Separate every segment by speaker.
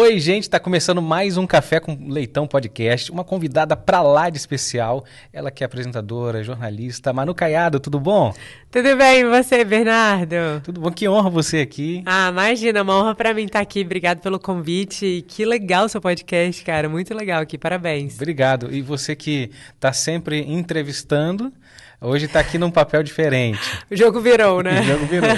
Speaker 1: Oi, gente, está começando mais um Café com Leitão podcast. Uma convidada pra lá de especial. Ela que é apresentadora, jornalista. Manu Caiado, tudo bom?
Speaker 2: Tudo bem, e você, Bernardo?
Speaker 1: Tudo bom, que honra você aqui.
Speaker 2: Ah, imagina, uma honra para mim estar aqui. Obrigado pelo convite. Que legal seu podcast, cara. Muito legal aqui, parabéns.
Speaker 1: Obrigado. E você que está sempre entrevistando. Hoje está aqui num papel diferente.
Speaker 2: O jogo virou, né?
Speaker 1: O jogo virou.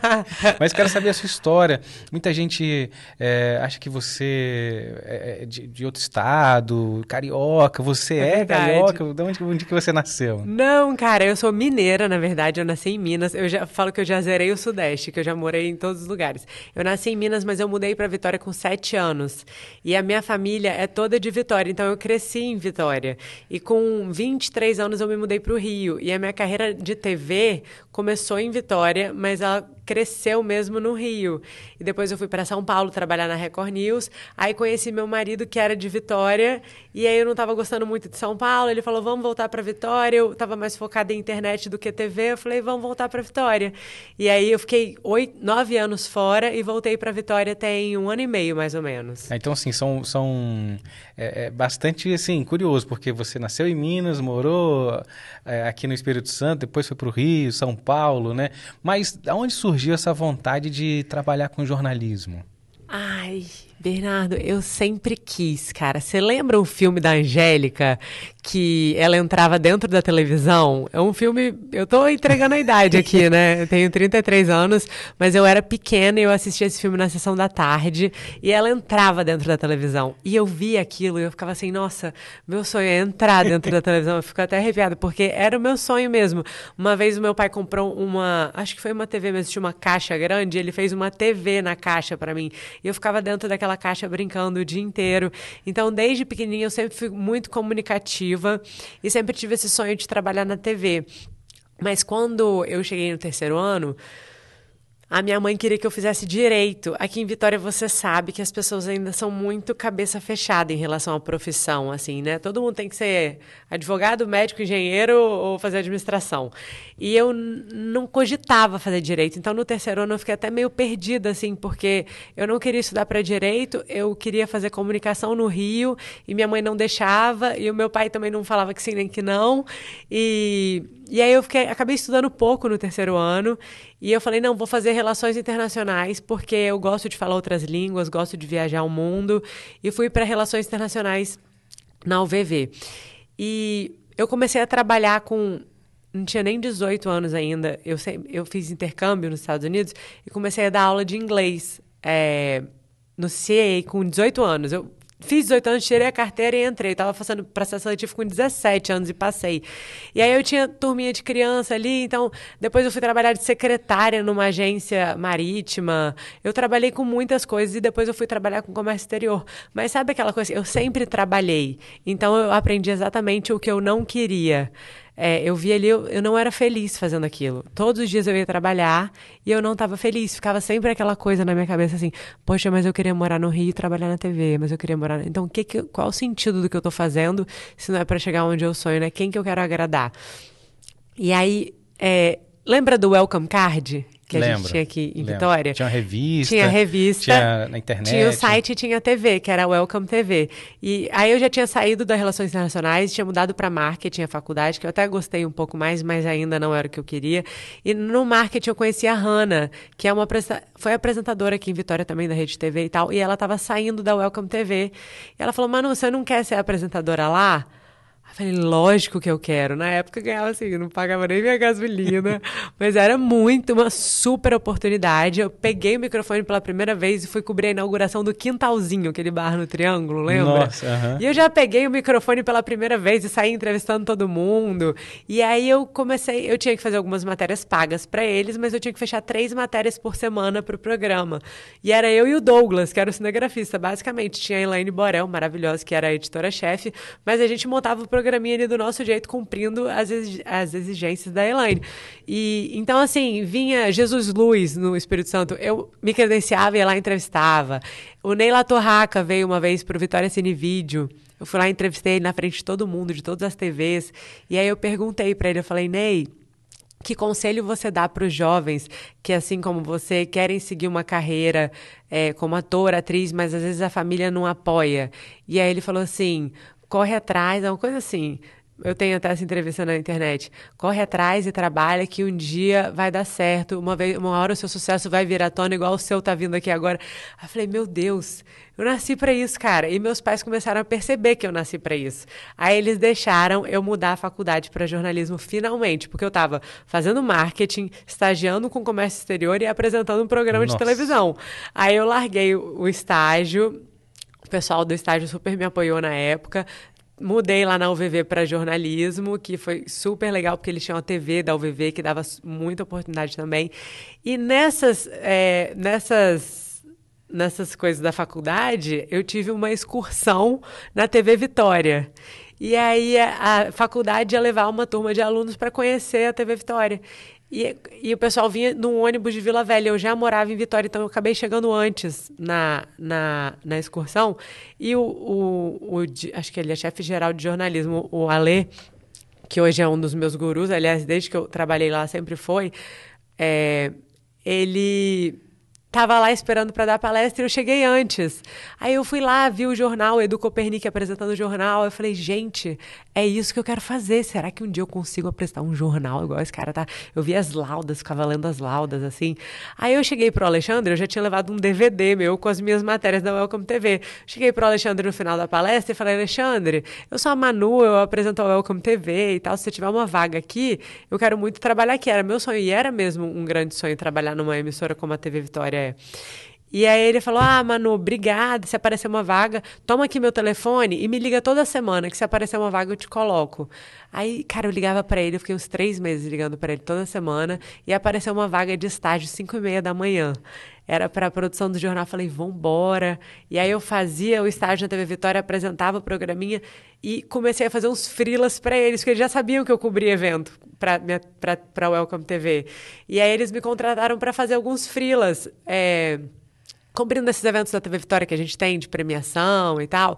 Speaker 1: Mas quero saber a sua história. Muita gente é, acha que você é, é de, de, outro estado, carioca. Você é, é carioca? De onde, onde que você nasceu?
Speaker 2: Não, cara, eu sou mineira, na verdade. Eu nasci em Minas. Eu já falo que eu já zerei o Sudeste, que eu já morei em todos os lugares. Eu nasci em Minas, mas eu mudei para Vitória com sete anos. E a minha família é toda de Vitória, então eu cresci em Vitória. E com 23 anos eu me mudei para o Rio. E a minha carreira de TV começou em Vitória, mas ela cresceu mesmo no Rio. E depois eu fui para São Paulo trabalhar na Record News. Aí conheci meu marido, que era de Vitória, e aí eu não estava gostando muito de São Paulo. Ele falou: vamos voltar para Vitória. Eu estava mais focada em internet do que TV. Eu falei: vamos voltar para Vitória. E aí eu fiquei oito, nove anos fora e voltei para Vitória tem um ano e meio, mais ou menos.
Speaker 1: Ah, então, assim, são, são é, é bastante assim, curioso, porque você nasceu em Minas, morou é, aqui no Espírito Santo, depois foi para o Rio, São Paulo, né? Mas aonde surgiu? Surgiu essa vontade de trabalhar com jornalismo?
Speaker 2: Ai, Bernardo, eu sempre quis, cara. Você lembra o filme da Angélica que ela entrava dentro da televisão? É um filme. Eu tô entregando a idade aqui, né? Eu tenho 33 anos, mas eu era pequena e eu assistia esse filme na sessão da tarde e ela entrava dentro da televisão. E eu via aquilo e eu ficava assim, nossa, meu sonho é entrar dentro da televisão. Eu fico até arrepiada, porque era o meu sonho mesmo. Uma vez o meu pai comprou uma. Acho que foi uma TV mesmo, tinha uma caixa grande, ele fez uma TV na caixa para mim. E eu ficava dentro daquela caixa brincando o dia inteiro. Então, desde pequenininha, eu sempre fui muito comunicativa e sempre tive esse sonho de trabalhar na TV. Mas quando eu cheguei no terceiro ano, a minha mãe queria que eu fizesse direito. Aqui em Vitória você sabe que as pessoas ainda são muito cabeça fechada em relação à profissão, assim, né? Todo mundo tem que ser advogado, médico, engenheiro ou fazer administração. E eu não cogitava fazer direito. Então no terceiro ano eu fiquei até meio perdida, assim, porque eu não queria estudar para direito, eu queria fazer comunicação no Rio e minha mãe não deixava e o meu pai também não falava que sim nem que não. E e aí eu fiquei, acabei estudando pouco no terceiro ano e eu falei, não, vou fazer relações internacionais porque eu gosto de falar outras línguas, gosto de viajar o mundo e fui para relações internacionais na UVV. E eu comecei a trabalhar com não tinha nem 18 anos ainda. Eu, eu fiz intercâmbio nos Estados Unidos e comecei a dar aula de inglês é, no CA com 18 anos. Eu Fiz 18 anos, tirei a carteira e entrei. Tava fazendo processo seletivo com 17 anos e passei. E aí eu tinha turminha de criança ali, então depois eu fui trabalhar de secretária numa agência marítima. Eu trabalhei com muitas coisas e depois eu fui trabalhar com comércio exterior. Mas sabe aquela coisa? Eu sempre trabalhei. Então eu aprendi exatamente o que eu não queria é, eu vi ali, eu, eu não era feliz fazendo aquilo. Todos os dias eu ia trabalhar e eu não estava feliz. Ficava sempre aquela coisa na minha cabeça assim: poxa, mas eu queria morar no Rio e trabalhar na TV, mas eu queria morar. Então, que que, qual o sentido do que eu estou fazendo se não é para chegar onde eu sonho, né? Quem que eu quero agradar? E aí, é, lembra do Welcome Card? Que a gente tinha aqui em lembro. Vitória.
Speaker 1: Tinha revista.
Speaker 2: Tinha revista.
Speaker 1: Tinha na internet.
Speaker 2: Tinha o site e tinha TV, que era Welcome TV. E aí eu já tinha saído das relações internacionais, tinha mudado para marketing, a faculdade, que eu até gostei um pouco mais, mas ainda não era o que eu queria. E no marketing eu conheci a Hanna, que é uma foi apresentadora aqui em Vitória também da Rede TV e tal, e ela estava saindo da Welcome TV. E ela falou: "Manu, você não quer ser apresentadora lá?" Eu falei, lógico que eu quero. Na época eu ganhava assim, não pagava nem minha gasolina, mas era muito uma super oportunidade. Eu peguei o microfone pela primeira vez e fui cobrir a inauguração do Quintalzinho, aquele bar no Triângulo, lembra?
Speaker 1: Nossa, uh -huh.
Speaker 2: E eu já peguei o microfone pela primeira vez e saí entrevistando todo mundo. E aí eu comecei, eu tinha que fazer algumas matérias pagas para eles, mas eu tinha que fechar três matérias por semana para o programa. E era eu e o Douglas, que era o cinegrafista, basicamente. Tinha a Elaine Borel, maravilhosa, que era a editora-chefe, mas a gente montava o programinha ali do nosso jeito, cumprindo as, as exigências da Elaine. E então, assim, vinha Jesus Luz no Espírito Santo, eu me credenciava e lá entrevistava. O Neila Torraca veio uma vez para o Vitória Cine Vídeo. Eu fui lá, entrevistei ele na frente de todo mundo, de todas as TVs. E aí eu perguntei para ele, eu falei, Ney, que conselho você dá para os jovens que, assim como você, querem seguir uma carreira é, como ator, atriz, mas às vezes a família não apoia? E aí ele falou assim: corre atrás, é uma coisa assim. Eu tenho até essa entrevista na internet. Corre atrás e trabalha que um dia vai dar certo. Uma, vez, uma hora o seu sucesso vai vir à tona, igual o seu tá vindo aqui agora. Aí eu falei, meu Deus, eu nasci para isso, cara. E meus pais começaram a perceber que eu nasci para isso. Aí eles deixaram eu mudar a faculdade para jornalismo finalmente, porque eu estava fazendo marketing, estagiando com comércio exterior e apresentando um programa Nossa. de televisão. Aí eu larguei o estágio, o pessoal do estágio super me apoiou na época mudei lá na UVV para jornalismo, que foi super legal, porque eles tinham a TV da UVV, que dava muita oportunidade também. E nessas, é, nessas, nessas coisas da faculdade, eu tive uma excursão na TV Vitória. E aí a, a faculdade ia levar uma turma de alunos para conhecer a TV Vitória. E, e, o pessoal vinha num ônibus de Vila Velha. Eu já morava em Vitória, então eu acabei chegando antes na, na, na excursão. E o, o, o acho que ele é chefe geral de jornalismo, o Alê, que hoje é um dos meus gurus, aliás, desde que eu trabalhei lá sempre foi, é, ele Tava lá esperando para dar palestra e eu cheguei antes. Aí eu fui lá, vi o jornal, Edu Copernic apresentando o jornal. Eu falei, gente, é isso que eu quero fazer. Será que um dia eu consigo apresentar um jornal igual esse cara tá? Eu vi as laudas, ficava lendo as laudas, assim. Aí eu cheguei pro Alexandre, eu já tinha levado um DVD meu com as minhas matérias da Welcome TV. Cheguei pro Alexandre no final da palestra e falei, Alexandre, eu sou a Manu, eu apresento a Welcome TV e tal. Se você tiver uma vaga aqui, eu quero muito trabalhar aqui. Era meu sonho e era mesmo um grande sonho trabalhar numa emissora como a TV Vitória é. E aí ele falou: Ah, Manu, obrigada. Se aparecer uma vaga, toma aqui meu telefone e me liga toda semana, que se aparecer uma vaga eu te coloco. Aí, cara, eu ligava para ele, eu fiquei uns três meses ligando para ele toda semana e apareceu uma vaga de estágio, cinco e meia da manhã. Era para a produção do jornal, falei, vambora. E aí eu fazia o estágio na TV Vitória, apresentava o programinha e comecei a fazer uns frilas para eles, porque eles já sabiam que eu cobria evento para a Welcome TV. E aí eles me contrataram para fazer alguns frilas. É, cobrindo esses eventos da TV Vitória que a gente tem de premiação e tal.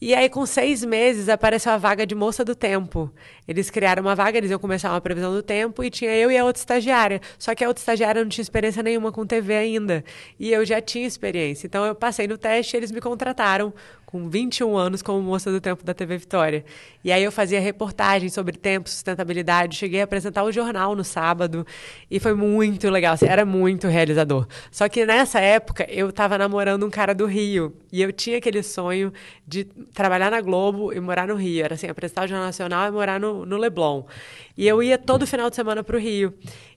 Speaker 2: E aí, com seis meses, apareceu a vaga de moça do tempo. Eles criaram uma vaga, eles iam começar uma previsão do tempo, e tinha eu e a outra estagiária. Só que a outra estagiária não tinha experiência nenhuma com TV ainda. E eu já tinha experiência. Então, eu passei no teste e eles me contrataram com 21 anos como moça do tempo da TV Vitória. E aí eu fazia reportagens sobre tempo, sustentabilidade, cheguei a apresentar o jornal no sábado e foi muito legal, assim, era muito realizador. Só que nessa época eu estava namorando um cara do Rio e eu tinha aquele sonho de trabalhar na Globo e morar no Rio, era assim, apresentar o Jornal Nacional e morar no, no Leblon. E eu ia todo final de semana para o Rio.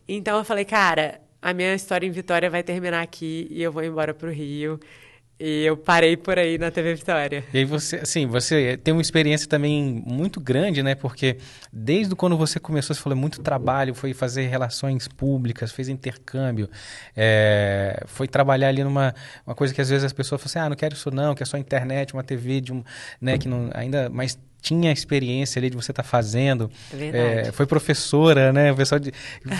Speaker 2: Então eu falei, cara, a minha história em Vitória vai terminar aqui e eu vou embora para o Rio. E eu parei por aí na TV Vitória.
Speaker 1: E aí você, assim, você tem uma experiência também muito grande, né? Porque desde quando você começou, você falou muito trabalho, foi fazer relações públicas, fez intercâmbio, é, foi trabalhar ali numa uma coisa que às vezes as pessoas falam assim, ah, não quero isso não, que é só internet, uma TV de um, né, que não ainda, mas tinha experiência ali de você estar tá fazendo.
Speaker 2: É,
Speaker 1: é, foi professora, né? O pessoal de,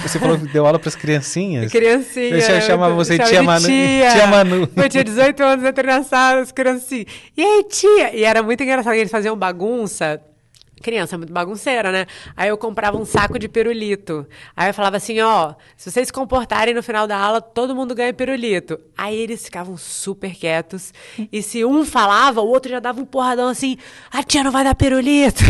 Speaker 1: você falou que deu aula para as criancinhas.
Speaker 2: Criancinha.
Speaker 1: Eu chamava você de tia Manu. Tia. tia Manu.
Speaker 2: Eu tinha 18 anos, entrei na sala, as criancinhas. E aí, tia? E era muito engraçado, eles faziam bagunça criança muito bagunceira, né? Aí eu comprava um saco de pirulito. Aí eu falava assim, ó, se vocês se comportarem no final da aula, todo mundo ganha pirulito. Aí eles ficavam super quietos. E se um falava, o outro já dava um porradão assim, a tia não vai dar pirulito.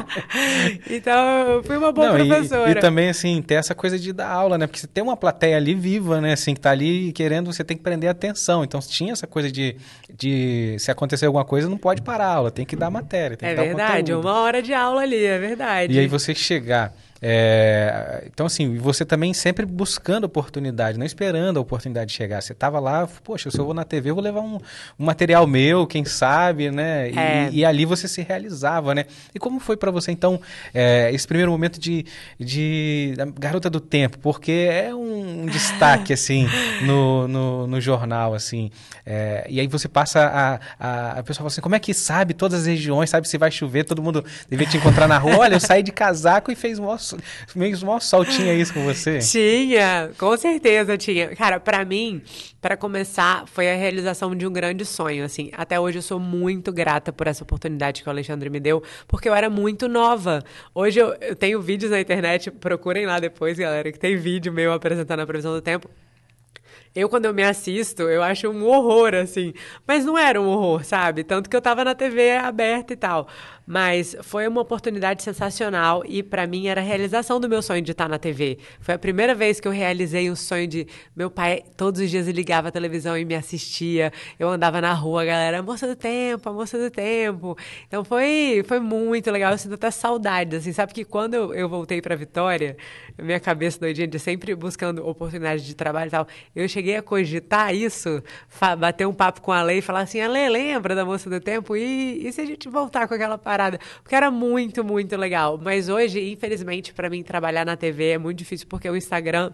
Speaker 2: então, eu fui uma boa não, professora.
Speaker 1: E, e, também, assim, ter essa coisa de dar aula, né? Porque você tem uma plateia ali viva, né? Assim, que tá ali querendo, você tem que prender atenção. Então, tinha essa coisa de, de se acontecer alguma coisa, não pode parar a aula, tem que dar matéria.
Speaker 2: é verdade, uma hora hora de aula ali, é verdade.
Speaker 1: E aí você chegar é, então, assim, você também sempre buscando oportunidade, não esperando a oportunidade chegar. Você estava lá, poxa, se eu vou na TV, eu vou levar um, um material meu, quem sabe, né? É. E, e, ali você se realizava, né? E como foi para você, então, é, esse primeiro momento de, de Garota do Tempo? Porque é um, um destaque, assim, no, no, no jornal, assim. É, e aí você passa a, a, a pessoa fala assim, como é que sabe todas as regiões, sabe se vai chover, todo mundo devia te encontrar na rua. Olha, eu saí de casaco e fez um meio mal sol tinha isso com você?
Speaker 2: Tinha, com certeza tinha. Cara, para mim, para começar, foi a realização de um grande sonho, assim. Até hoje eu sou muito grata por essa oportunidade que o Alexandre me deu, porque eu era muito nova. Hoje eu, eu tenho vídeos na internet, procurem lá depois, galera, que tem vídeo meu apresentando a previsão do tempo. Eu, quando eu me assisto, eu acho um horror, assim. Mas não era um horror, sabe? Tanto que eu tava na TV aberta e tal. Mas foi uma oportunidade sensacional e para mim era a realização do meu sonho de estar na TV. Foi a primeira vez que eu realizei um sonho de meu pai todos os dias ligava a televisão e me assistia. Eu andava na rua, a galera, moça do tempo, a moça do tempo. Então foi foi muito legal, eu sinto até saudades, assim, sabe que quando eu, eu voltei para Vitória, minha cabeça doidinha de sempre buscando oportunidade de trabalho e tal, eu cheguei a cogitar isso, bater um papo com a Lei e falar assim: "A Lei, lembra da moça do tempo? E, e se a gente voltar com aquela parada parada. Porque era muito, muito legal. Mas hoje, infelizmente, para mim, trabalhar na TV é muito difícil porque o Instagram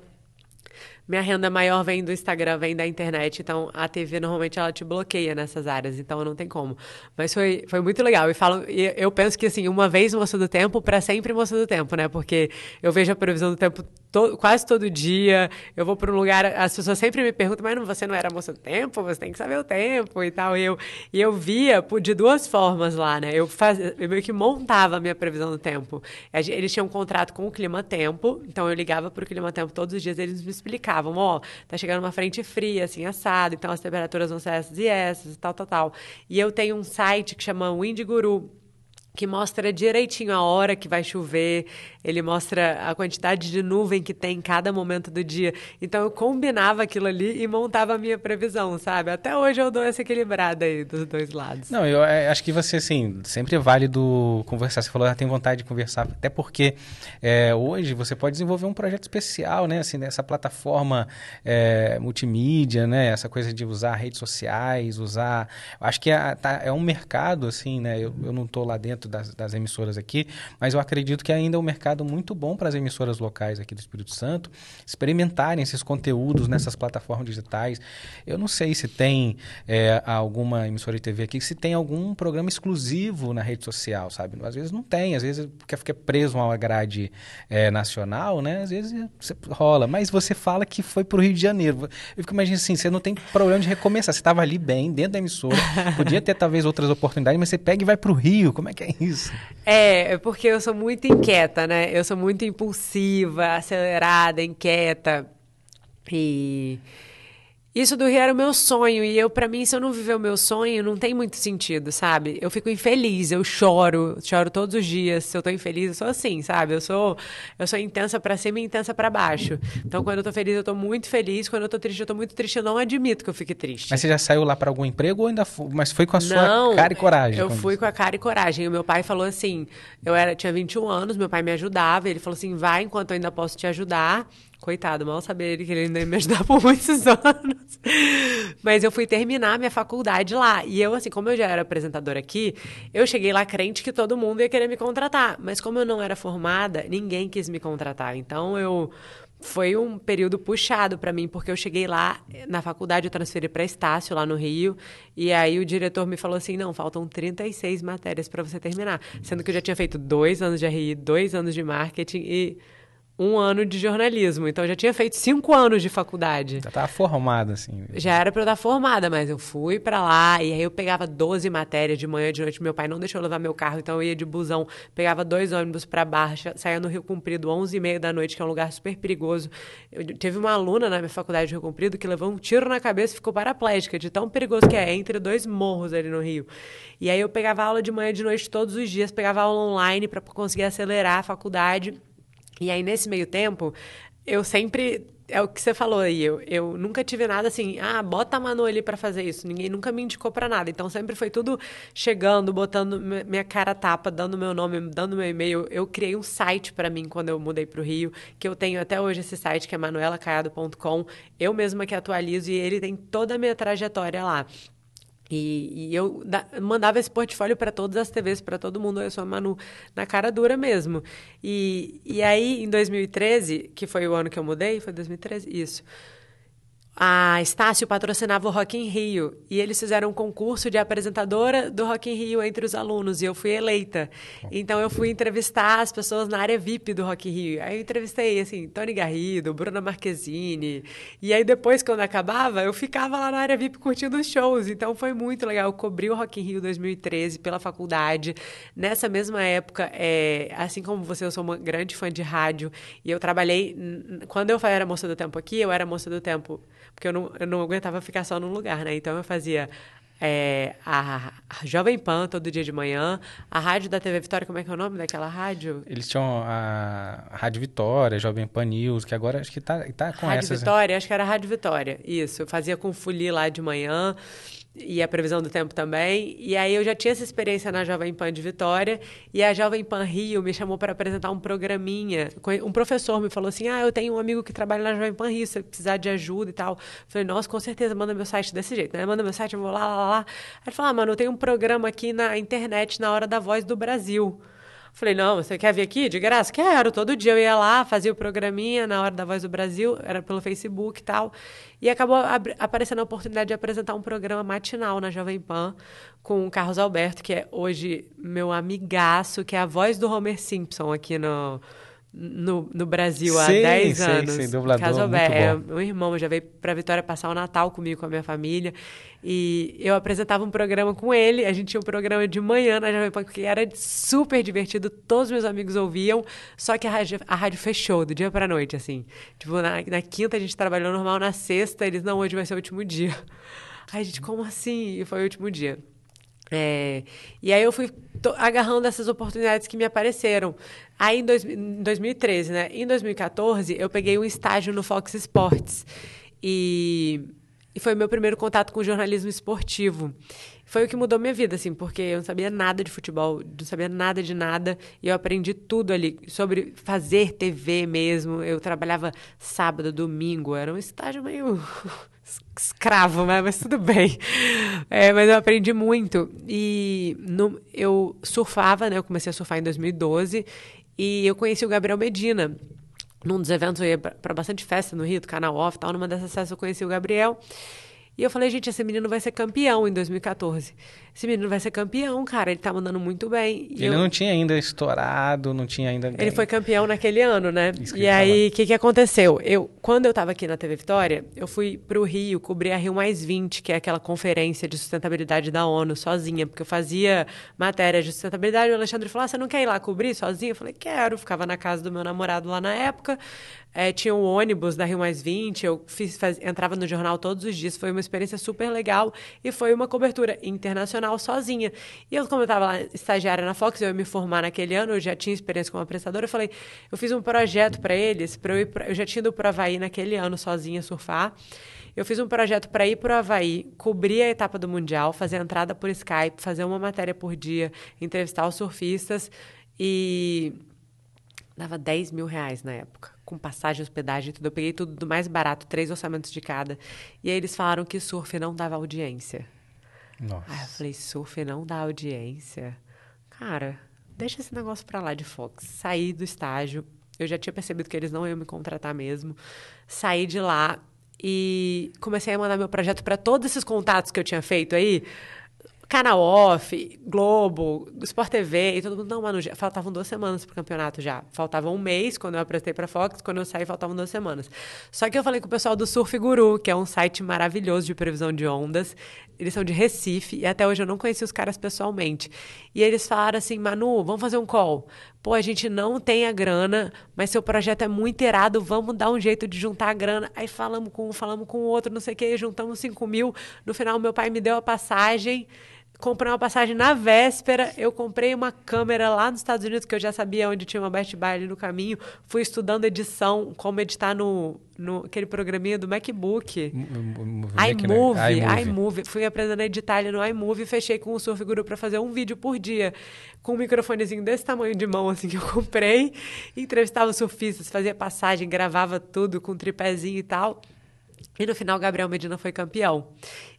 Speaker 2: minha renda maior vem do Instagram, vem da internet, então a TV normalmente ela te bloqueia nessas áreas, então não tem como. Mas foi, foi muito legal. E falo, e eu penso que assim, uma vez moça do tempo, para sempre moça do tempo, né? Porque eu vejo a previsão do tempo to, quase todo dia. Eu vou para um lugar, as pessoas sempre me perguntam, mas não, você não era moça do tempo? Você tem que saber o tempo e tal. E eu, e eu via de duas formas lá, né? Eu, faz, eu meio que montava a minha previsão do tempo. Eles tinham um contrato com o Clima Tempo, então eu ligava para o Clima Tempo todos os dias, eles me explicavam ó, tá chegando uma frente fria, assim, assado, então as temperaturas vão ser essas e essas, e tal, tal, tal. E eu tenho um site que chama Wind Guru, que mostra direitinho a hora que vai chover, ele mostra a quantidade de nuvem que tem em cada momento do dia. Então eu combinava aquilo ali e montava a minha previsão, sabe? Até hoje eu dou essa equilibrada aí dos dois lados.
Speaker 1: Não, eu é, acho que você, assim, sempre é válido conversar. Você falou que tem vontade de conversar, até porque é, hoje você pode desenvolver um projeto especial, né? Assim, nessa plataforma é, multimídia, né? Essa coisa de usar redes sociais, usar... Acho que é, tá, é um mercado, assim, né? Eu, eu não estou lá dentro das, das emissoras aqui, mas eu acredito que ainda é um mercado muito bom para as emissoras locais aqui do Espírito Santo experimentarem esses conteúdos nessas plataformas digitais. Eu não sei se tem é, alguma emissora de TV aqui, se tem algum programa exclusivo na rede social, sabe? Às vezes não tem, às vezes porque fica preso a uma grade é, nacional, né? Às vezes rola. Mas você fala que foi para o Rio de Janeiro. Eu fico imaginando assim, você não tem problema de recomeçar. Você estava ali bem, dentro da emissora, podia ter talvez outras oportunidades, mas você pega e vai para o Rio. Como é que é isso?
Speaker 2: É, porque eu sou muito inquieta, né? Eu sou muito impulsiva, acelerada, inquieta. E isso do Rio era o meu sonho. E eu, para mim, se eu não viver o meu sonho, não tem muito sentido, sabe? Eu fico infeliz, eu choro, choro todos os dias. Se eu tô infeliz, eu sou assim, sabe? Eu sou, eu sou intensa para cima e intensa para baixo. Então, quando eu tô feliz, eu tô muito feliz. Quando eu tô triste, eu tô muito triste. Eu não admito que eu fique triste.
Speaker 1: Mas você já saiu lá para algum emprego ou ainda foi, mas foi com a sua não, cara e coragem?
Speaker 2: Eu fui com a cara e coragem. O meu pai falou assim: eu era, tinha 21 anos, meu pai me ajudava. Ele falou assim: vai enquanto eu ainda posso te ajudar. Coitado, mal saber ele que ele ainda ia me ajudar por muitos anos. Mas eu fui terminar minha faculdade lá. E eu, assim, como eu já era apresentadora aqui, eu cheguei lá crente que todo mundo ia querer me contratar. Mas como eu não era formada, ninguém quis me contratar. Então eu foi um período puxado para mim, porque eu cheguei lá na faculdade, eu transferi para Estácio, lá no Rio, e aí o diretor me falou assim: não, faltam 36 matérias para você terminar. Sendo que eu já tinha feito dois anos de RI, dois anos de marketing e um ano de jornalismo. Então, eu já tinha feito cinco anos de faculdade.
Speaker 1: Já estava formada, assim.
Speaker 2: Já era para eu estar formada, mas eu fui para lá e aí eu pegava 12 matérias de manhã de noite. Meu pai não deixou eu levar meu carro, então eu ia de busão, pegava dois ônibus para Barra, saía no Rio Comprido 11 e meia da noite, que é um lugar super perigoso. Eu, teve uma aluna na minha faculdade de Rio Comprido que levou um tiro na cabeça e ficou paraplégica, de tão perigoso que é, entre dois morros ali no Rio. E aí eu pegava aula de manhã de noite todos os dias, pegava aula online para conseguir acelerar a faculdade. E aí, nesse meio tempo, eu sempre. É o que você falou aí, eu, eu nunca tive nada assim, ah, bota a Manu ali para fazer isso. Ninguém nunca me indicou para nada. Então sempre foi tudo chegando, botando minha cara tapa, dando meu nome, dando meu e-mail. Eu criei um site para mim quando eu mudei para o Rio, que eu tenho até hoje esse site que é manuelacaiado.com. Eu mesma que atualizo e ele tem toda a minha trajetória lá. E, e, eu da, mandava esse portfólio para todas as TVs, para todo mundo. Eu sou a Manu, na cara dura mesmo. E, e aí, em 2013, que foi o ano que eu mudei, foi 2013? Isso. A Estácio patrocinava o Rock in Rio e eles fizeram um concurso de apresentadora do Rock in Rio entre os alunos e eu fui eleita. Então eu fui entrevistar as pessoas na área VIP do Rock in Rio. Aí eu entrevistei assim, Tony Garrido, Bruna Marquezine. E aí depois quando acabava, eu ficava lá na área VIP curtindo os shows. Então foi muito legal. Eu cobri o Rock in Rio 2013 pela faculdade. Nessa mesma época, é, assim como você, eu sou uma grande fã de rádio e eu trabalhei quando eu era moça do tempo aqui, eu era moça do tempo porque eu não, eu não aguentava ficar só num lugar, né? Então eu fazia é, a, a, Jovem Pan todo dia de manhã, a rádio da TV Vitória, como é que é o nome daquela rádio?
Speaker 1: Eles tinham a, Rádio Vitória, Jovem Pan News, que agora acho que tá, tá com
Speaker 2: Rádio
Speaker 1: essas...
Speaker 2: Né? Vitória, acho que era a Rádio Vitória, isso. Eu fazia com Fuli lá de manhã e a previsão do tempo também. E aí eu já tinha essa experiência na Jovem Pan de Vitória e a Jovem Pan Rio me chamou para apresentar um programinha. Um professor me falou assim: "Ah, eu tenho um amigo que trabalha na Jovem Pan Rio, se precisar de ajuda e tal". Eu falei: "Nossa, com certeza, manda meu site desse jeito, né? Manda meu site, eu vou lá, lá, lá". Aí ele falou: "Ah, mano, eu tenho um programa aqui na internet na hora da Voz do Brasil". Falei, não, você quer vir aqui? De graça? Quero. Todo dia eu ia lá, fazia o programinha na hora da Voz do Brasil, era pelo Facebook e tal. E acabou aparecendo a oportunidade de apresentar um programa matinal na Jovem Pan com o Carlos Alberto, que é hoje meu amigaço, que é a voz do Homer Simpson aqui no, no, no Brasil sim, há 10 anos.
Speaker 1: Sim, dublador, Casober,
Speaker 2: é, meu irmão já veio para Vitória passar o Natal comigo, com a minha família. E eu apresentava um programa com ele. A gente tinha um programa de manhã na Jovem Pan, que era super divertido. Todos os meus amigos ouviam. Só que a rádio, a rádio fechou do dia para noite, assim. Tipo, na, na quinta a gente trabalhou normal, na sexta eles, não, hoje vai ser o último dia. Aí a gente, como assim? E foi o último dia. É, e aí eu fui agarrando essas oportunidades que me apareceram. Aí em, dois, em 2013, né? Em 2014, eu peguei um estágio no Fox Sports. E, e foi meu primeiro contato com jornalismo esportivo. Foi o que mudou minha vida, assim, porque eu não sabia nada de futebol, não sabia nada de nada, e eu aprendi tudo ali sobre fazer TV mesmo. Eu trabalhava sábado, domingo, era um estágio meio escravo, né? mas tudo bem. É, mas eu aprendi muito. E no, eu surfava, né? Eu comecei a surfar em 2012 e eu conheci o Gabriel Medina. Num dos eventos, eu ia para bastante festa no Rio, do Canal Off tal. Numa dessas festas eu conheci o Gabriel. E eu falei, gente, esse menino vai ser campeão em 2014. Esse menino vai ser campeão, cara. Ele tá mandando muito bem.
Speaker 1: E ele eu... não tinha ainda estourado, não tinha ainda.
Speaker 2: Ele foi campeão naquele ano, né? e aí, o que, que aconteceu? Eu, quando eu tava aqui na TV Vitória, eu fui pro Rio cobrir a Rio Mais 20, que é aquela conferência de sustentabilidade da ONU, sozinha, porque eu fazia matéria de sustentabilidade. O Alexandre falou: ah, você não quer ir lá cobrir sozinha? Eu falei, quero. Ficava na casa do meu namorado lá na época. É, tinha um ônibus da Rio Mais 20, eu fiz, faz, entrava no jornal todos os dias, foi uma experiência super legal e foi uma cobertura internacional sozinha. E eu, como eu estava lá estagiária na Fox, eu ia me formar naquele ano, eu já tinha experiência como apresentadora, eu falei, eu fiz um projeto para eles, para eu pra, eu já tinha ido para Havaí naquele ano sozinha surfar. Eu fiz um projeto para ir para o Havaí, cobrir a etapa do Mundial, fazer a entrada por Skype, fazer uma matéria por dia, entrevistar os surfistas e dava 10 mil reais na época com passagem, hospedagem, tudo. Eu peguei tudo do mais barato, três orçamentos de cada. E aí eles falaram que surf não dava audiência.
Speaker 1: Nossa.
Speaker 2: Aí eu falei, surf não dá audiência? Cara, deixa esse negócio pra lá de Fox. Saí do estágio, eu já tinha percebido que eles não iam me contratar mesmo. Saí de lá e comecei a mandar meu projeto para todos esses contatos que eu tinha feito aí. Canal Off, Globo, Sport TV, e todo mundo, não, mano, já, faltavam duas semanas pro campeonato já. Faltava um mês quando eu apresentei pra Fox, quando eu saí faltavam duas semanas. Só que eu falei com o pessoal do Surf Guru, que é um site maravilhoso de previsão de ondas. Eles são de Recife, e até hoje eu não conheci os caras pessoalmente. E eles falaram assim, Manu, vamos fazer um call. Pô, a gente não tem a grana, mas seu projeto é muito irado, vamos dar um jeito de juntar a grana. Aí falamos com um, falamos com o outro, não sei o quê, juntamos 5 mil. No final, meu pai me deu a passagem comprei uma passagem na véspera. Eu comprei uma câmera lá nos Estados Unidos, que eu já sabia onde tinha uma Best Buy ali no caminho. Fui estudando edição, como editar no, no aquele programinha do MacBook. iMovie, iMovie. Fui aprendendo a editar ali no iMovie. Fechei com o Surf Guru para fazer um vídeo por dia. Com um microfonezinho desse tamanho de mão, assim, que eu comprei. Entrevistava surfistas, fazia passagem, gravava tudo com tripézinho e tal. E no final, Gabriel Medina foi campeão.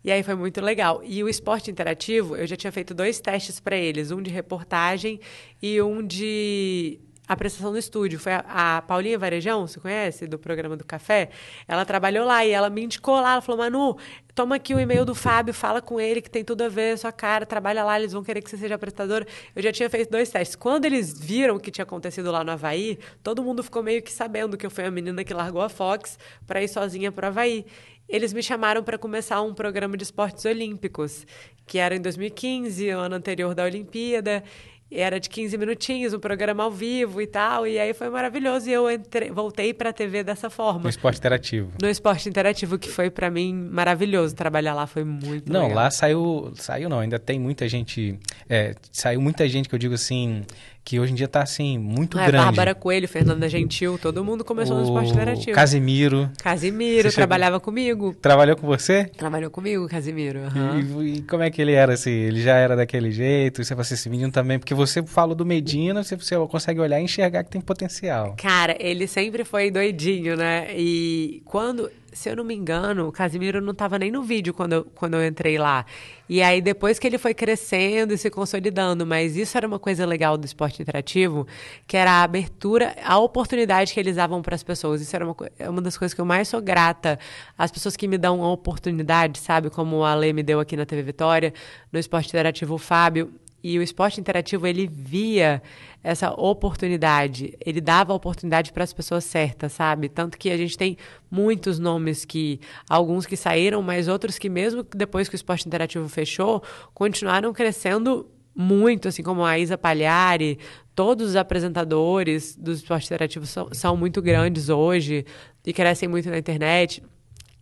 Speaker 2: E aí foi muito legal. E o esporte interativo, eu já tinha feito dois testes para eles: um de reportagem e um de apresentação no estúdio. Foi a, a, Paulinha Varejão, você conhece, do programa do Café? Ela trabalhou lá e ela me indicou lá. Ela falou, Manu, toma aqui o e-mail do Fábio, fala com ele que tem tudo a ver, sua cara, trabalha lá, eles vão querer que você seja apresentadora. Eu já tinha feito dois testes. Quando eles viram o que tinha acontecido lá no Havaí, todo mundo ficou meio que sabendo que eu fui a menina que largou a Fox para ir sozinha para o Havaí eles me chamaram para começar um programa de esportes olímpicos, que era em 2015, o ano anterior da Olimpíada era de 15 minutinhos, um programa ao vivo e tal. E aí foi maravilhoso. E eu entrei, voltei para a TV dessa forma.
Speaker 1: No esporte interativo.
Speaker 2: No esporte interativo, que foi para mim maravilhoso. Trabalhar lá foi muito
Speaker 1: Não,
Speaker 2: legal.
Speaker 1: lá saiu. Saiu não, ainda tem muita gente. É, saiu muita gente que eu digo assim que hoje em dia está assim, muito
Speaker 2: é,
Speaker 1: grande.
Speaker 2: Bárbara Coelho, Fernanda Gentil, todo mundo começou o... no esporte interativo.
Speaker 1: Casimiro.
Speaker 2: Casimiro, trabalhava comigo.
Speaker 1: Trabalhou com você?
Speaker 2: Trabalhou comigo, Casimiro. Uhum.
Speaker 1: E, e, como é que ele era assim? Ele já era daquele jeito? Você você esse menino também, porque você falou do Medina, você, você consegue olhar e enxergar que tem potencial.
Speaker 2: Cara, ele sempre foi doidinho, né? E quando se eu não me engano, o Casimiro não estava nem no vídeo quando eu, quando eu entrei lá. E aí, depois que ele foi crescendo e se consolidando, mas isso era uma coisa legal do esporte interativo, que era a abertura, a oportunidade que eles davam para as pessoas. Isso era uma, é uma das coisas que eu mais sou grata. As pessoas que me dão a oportunidade, sabe? Como a Lê me deu aqui na TV Vitória, no esporte interativo, o Fábio. E o esporte interativo, ele via essa oportunidade, ele dava a oportunidade para as pessoas certas, sabe? Tanto que a gente tem muitos nomes que, alguns que saíram, mas outros que mesmo depois que o esporte interativo fechou, continuaram crescendo muito, assim como a Isa Palhari, todos os apresentadores do esporte interativo são, são muito grandes hoje e crescem muito na internet.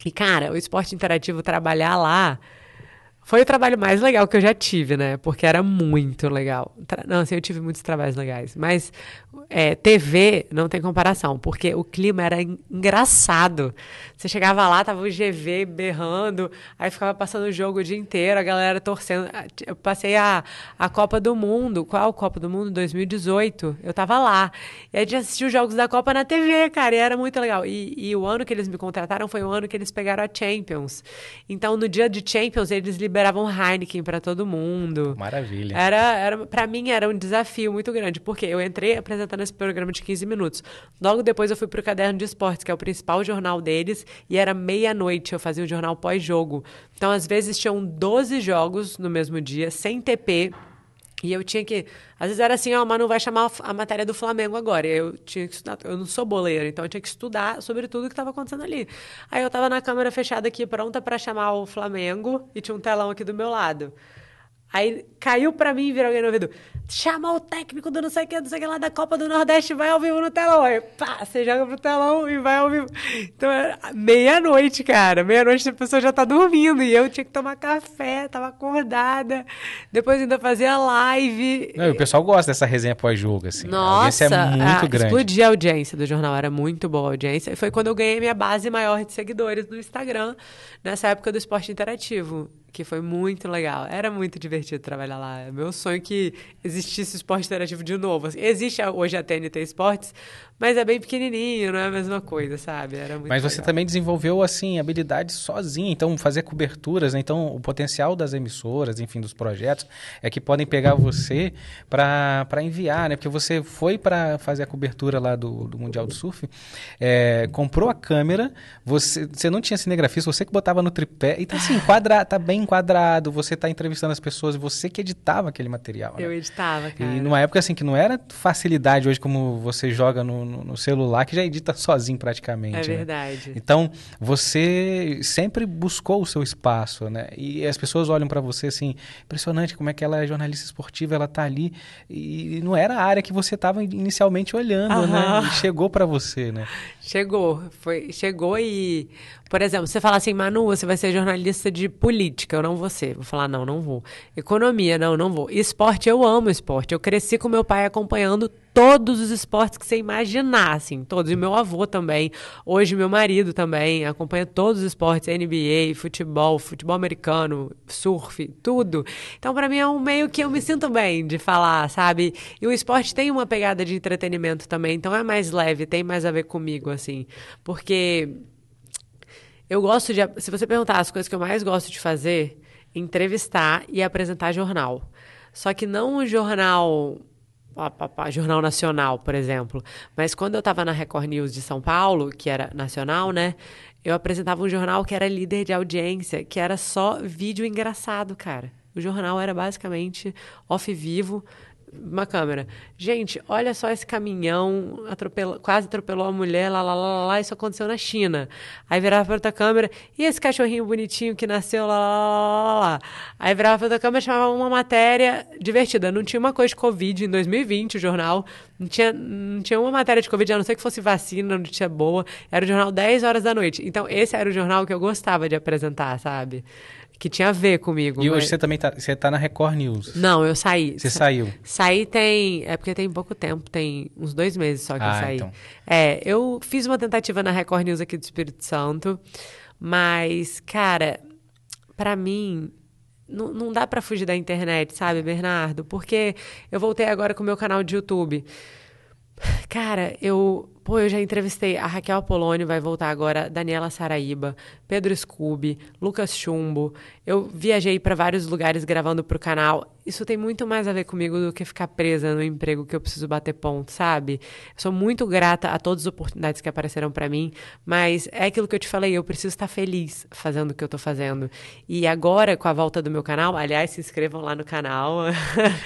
Speaker 2: E, cara, o esporte interativo trabalhar lá foi o trabalho mais legal que eu já tive, né? Porque era muito legal. Não, assim, eu tive muitos trabalhos legais. Mas é, TV não tem comparação, porque o clima era engraçado. Você chegava lá, tava o GV berrando, aí ficava passando o jogo o dia inteiro, a galera torcendo. Eu passei a, a Copa do Mundo. Qual Copa do Mundo? 2018. Eu tava lá. E a gente assistiu os jogos da Copa na TV, cara, e era muito legal. E, e o ano que eles me contrataram foi o ano que eles pegaram a Champions. Então, no dia de Champions, eles liberaram liberavam Heineken para todo mundo.
Speaker 1: Maravilha.
Speaker 2: Era, era, para mim era um desafio muito grande, porque eu entrei apresentando esse programa de 15 minutos. Logo depois eu fui pro Caderno de Esportes, que é o principal jornal deles, e era meia-noite, eu fazia o jornal pós-jogo. Então, às vezes, tinham 12 jogos no mesmo dia, sem TP. E eu tinha que. Às vezes era assim, ó, mas não vai chamar a matéria do Flamengo agora. Eu tinha que estudar. Eu não sou boleiro, então eu tinha que estudar sobre tudo que estava acontecendo ali. Aí eu estava na câmera fechada aqui, pronta para chamar o Flamengo, e tinha um telão aqui do meu lado. Aí caiu para mim e virou alguém no ouvido chama o técnico do não sei o que, não sei o que lá da Copa do Nordeste, vai ao vivo no telão. Aí, pá, você joga pro telão e vai ao vivo. Então, meia-noite, cara. Meia-noite a pessoa já tá dormindo e eu tinha que tomar café, tava acordada. Depois ainda fazia live.
Speaker 1: Não, o pessoal gosta dessa resenha pós-jogo, assim.
Speaker 2: Nossa, a
Speaker 1: audiência é muito
Speaker 2: a,
Speaker 1: grande.
Speaker 2: Explodia a audiência do jornal, era muito boa a audiência. E foi quando eu ganhei minha base maior de seguidores no Instagram, nessa época do esporte interativo que foi muito legal. Era muito divertido trabalhar lá. É meu sonho que existisse esporte interativo de novo. Assim, existe hoje a TNT Esportes, mas é bem pequenininho, não é a mesma coisa, sabe? Era muito
Speaker 1: Mas você
Speaker 2: legal.
Speaker 1: também desenvolveu, assim, habilidades sozinho. Então, fazer coberturas, né? Então, o potencial das emissoras, enfim, dos projetos, é que podem pegar você para enviar, né? Porque você foi para fazer a cobertura lá do, do Mundial do Surf, é, comprou a câmera, você, você não tinha cinegrafista, você que botava no tripé, e tá assim, enquadrado, tá bem enquadrado, você tá entrevistando as pessoas, você que editava aquele material.
Speaker 2: Eu
Speaker 1: né?
Speaker 2: editava, cara.
Speaker 1: E numa época, assim, que não era facilidade hoje como você joga no no, no, celular que já edita sozinho praticamente.
Speaker 2: É
Speaker 1: né?
Speaker 2: verdade.
Speaker 1: Então, você sempre buscou o seu espaço, né? E as pessoas olham para você assim, impressionante como é que ela é jornalista esportiva, ela tá ali e não era a área que você estava inicialmente olhando, né? E chegou para você, né?
Speaker 2: Chegou, foi, chegou e, por exemplo, você fala assim, Manu, você vai ser jornalista de política, eu não vou ser. Vou falar, não, não vou. Economia, não, não vou. Esporte, eu amo esporte. Eu cresci com meu pai acompanhando todos os esportes que você imaginar, assim, todos. E meu avô também. Hoje, meu marido também acompanha todos os esportes, NBA, futebol, futebol americano, surf, tudo. Então, para mim, é um meio que eu me sinto bem de falar, sabe? E o esporte tem uma pegada de entretenimento também, então é mais leve, tem mais a ver comigo, assim. Porque eu gosto de. Se você perguntar as coisas que eu mais gosto de fazer, entrevistar e apresentar jornal. Só que não um jornal Jornal Nacional, por exemplo. Mas quando eu estava na Record News de São Paulo, que era nacional, né? Eu apresentava um jornal que era líder de audiência, que era só vídeo engraçado, cara. O jornal era basicamente off vivo, uma câmera. Gente, olha só esse caminhão, atropelou, quase atropelou a mulher, lá, lá, lá, lá, isso aconteceu na China. Aí virava para outra câmera, e esse cachorrinho bonitinho que nasceu lá, lá, lá, lá. Aí virava para outra câmera, chamava uma matéria divertida. Não tinha uma coisa de Covid em 2020, o jornal. Não tinha, não tinha uma matéria de Covid, a não ser que fosse vacina, notícia boa. Era o jornal 10 horas da noite. Então, esse era o jornal que eu gostava de apresentar, sabe? Que tinha a ver comigo.
Speaker 1: E mas... hoje você também tá, você tá na Record News.
Speaker 2: Não, eu saí.
Speaker 1: Você Sa saiu?
Speaker 2: Saí tem, é porque tem pouco tempo, tem uns dois meses só que ah, eu saí. Então. É, eu fiz uma tentativa na Record News aqui do Espírito Santo, mas, cara, para mim, não, não dá para fugir da internet, sabe, Bernardo? Porque eu voltei agora com o meu canal de YouTube. Cara, eu Pô, eu já entrevistei a Raquel Apolônio, vai voltar agora, Daniela Saraíba, Pedro Scooby, Lucas Chumbo. Eu viajei para vários lugares gravando pro canal. Isso tem muito mais a ver comigo do que ficar presa no emprego que eu preciso bater ponto, sabe? Eu sou muito grata a todas as oportunidades que apareceram para mim, mas é aquilo que eu te falei, eu preciso estar feliz fazendo o que eu tô fazendo. E agora, com a volta do meu canal, aliás, se inscrevam lá no canal.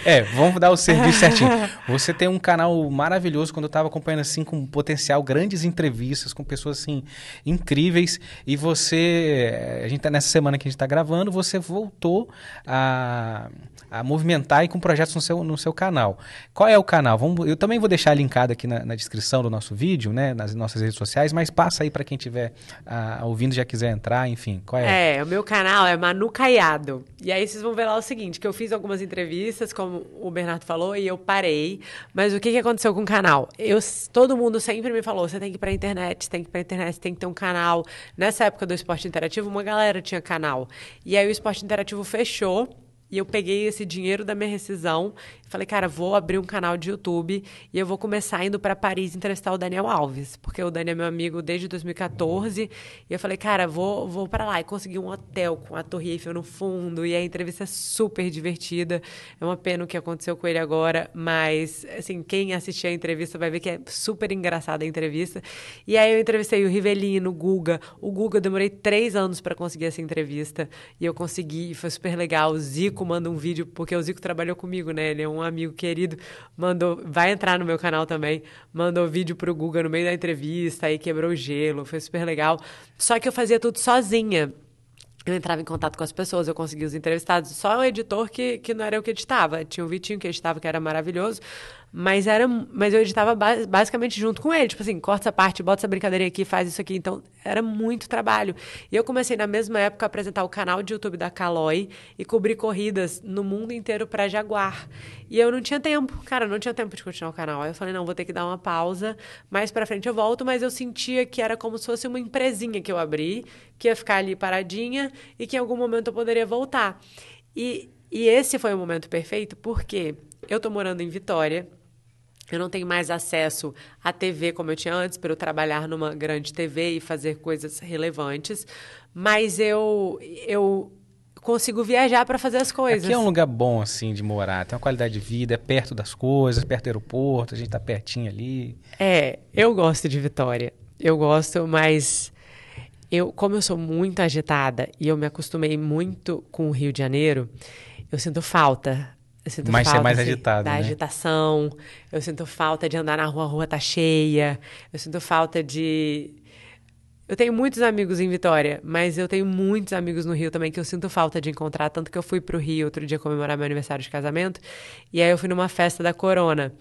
Speaker 1: É, vamos dar o serviço certinho. Você tem um canal maravilhoso, quando eu tava acompanhando assim, com potencial, grandes entrevistas com pessoas assim, incríveis, e você, a gente tá nessa semana que a gente tá gravando, você voltou a a movimentar e com projetos no seu, no seu canal. Qual é o canal? Vamos, eu também vou deixar linkado aqui na, na descrição do nosso vídeo, né, nas nossas redes sociais, mas passa aí para quem estiver uh, ouvindo já quiser entrar, enfim. Qual
Speaker 2: é? É, o meu canal é Manu Caiado. E aí vocês vão ver lá o seguinte, que eu fiz algumas entrevistas, como o Bernardo falou, e eu parei. Mas o que, que aconteceu com o canal? Eu, todo mundo sempre me falou, você tem que ir pra internet, tem que ir pra internet, tem que ter um canal. Nessa época do esporte interativo, uma galera tinha canal. E aí o esporte interativo fechou e eu peguei esse dinheiro da minha rescisão falei, cara, vou abrir um canal de YouTube e eu vou começar indo para Paris entrevistar o Daniel Alves, porque o Daniel é meu amigo desde 2014. E eu falei, cara, vou, vou para lá. E consegui um hotel com a Torre Eiffel no fundo e a entrevista é super divertida. É uma pena o que aconteceu com ele agora, mas, assim, quem assistir a entrevista vai ver que é super engraçada a entrevista. E aí eu entrevistei o Rivelino, o Guga. O Guga, eu demorei três anos para conseguir essa entrevista e eu consegui, foi super legal. O Zico manda um vídeo, porque o Zico trabalhou comigo, né? Ele é um amigo querido, mandou, vai entrar no meu canal também, mandou vídeo pro Guga no meio da entrevista, aí quebrou o gelo, foi super legal. Só que eu fazia tudo sozinha. Eu entrava em contato com as pessoas, eu conseguia os entrevistados. Só o editor que, que não era eu que editava. Tinha o Vitinho que editava, que era maravilhoso. Mas era, mas eu editava basicamente junto com ele, tipo assim, corta essa parte, bota essa brincadeira aqui, faz isso aqui. Então, era muito trabalho. E eu comecei na mesma época a apresentar o canal de YouTube da Caloi e cobrir corridas no mundo inteiro para Jaguar. E eu não tinha tempo, cara, não tinha tempo de continuar o canal. Aí eu falei, não, vou ter que dar uma pausa, mais para frente eu volto, mas eu sentia que era como se fosse uma empresinha que eu abri, que ia ficar ali paradinha e que em algum momento eu poderia voltar. E, e esse foi o momento perfeito, porque eu tô morando em Vitória, eu não tenho mais acesso à TV como eu tinha antes, para eu trabalhar numa grande TV e fazer coisas relevantes, mas eu eu consigo viajar para fazer as coisas.
Speaker 1: Aqui é um lugar bom assim de morar, tem uma qualidade de vida, é perto das coisas, perto do aeroporto, a gente está pertinho ali.
Speaker 2: É, eu gosto de Vitória. Eu gosto, mas eu, como eu sou muito agitada e eu me acostumei muito com o Rio de Janeiro, eu sinto falta eu sinto
Speaker 1: Mas
Speaker 2: falta,
Speaker 1: ser mais assim, agitado,
Speaker 2: da
Speaker 1: né?
Speaker 2: agitação. Eu sinto falta de andar na rua, a rua tá cheia. Eu sinto falta de. Eu tenho muitos amigos em Vitória, mas eu tenho muitos amigos no Rio também que eu sinto falta de encontrar. Tanto que eu fui pro Rio outro dia comemorar meu aniversário de casamento. E aí eu fui numa festa da Corona.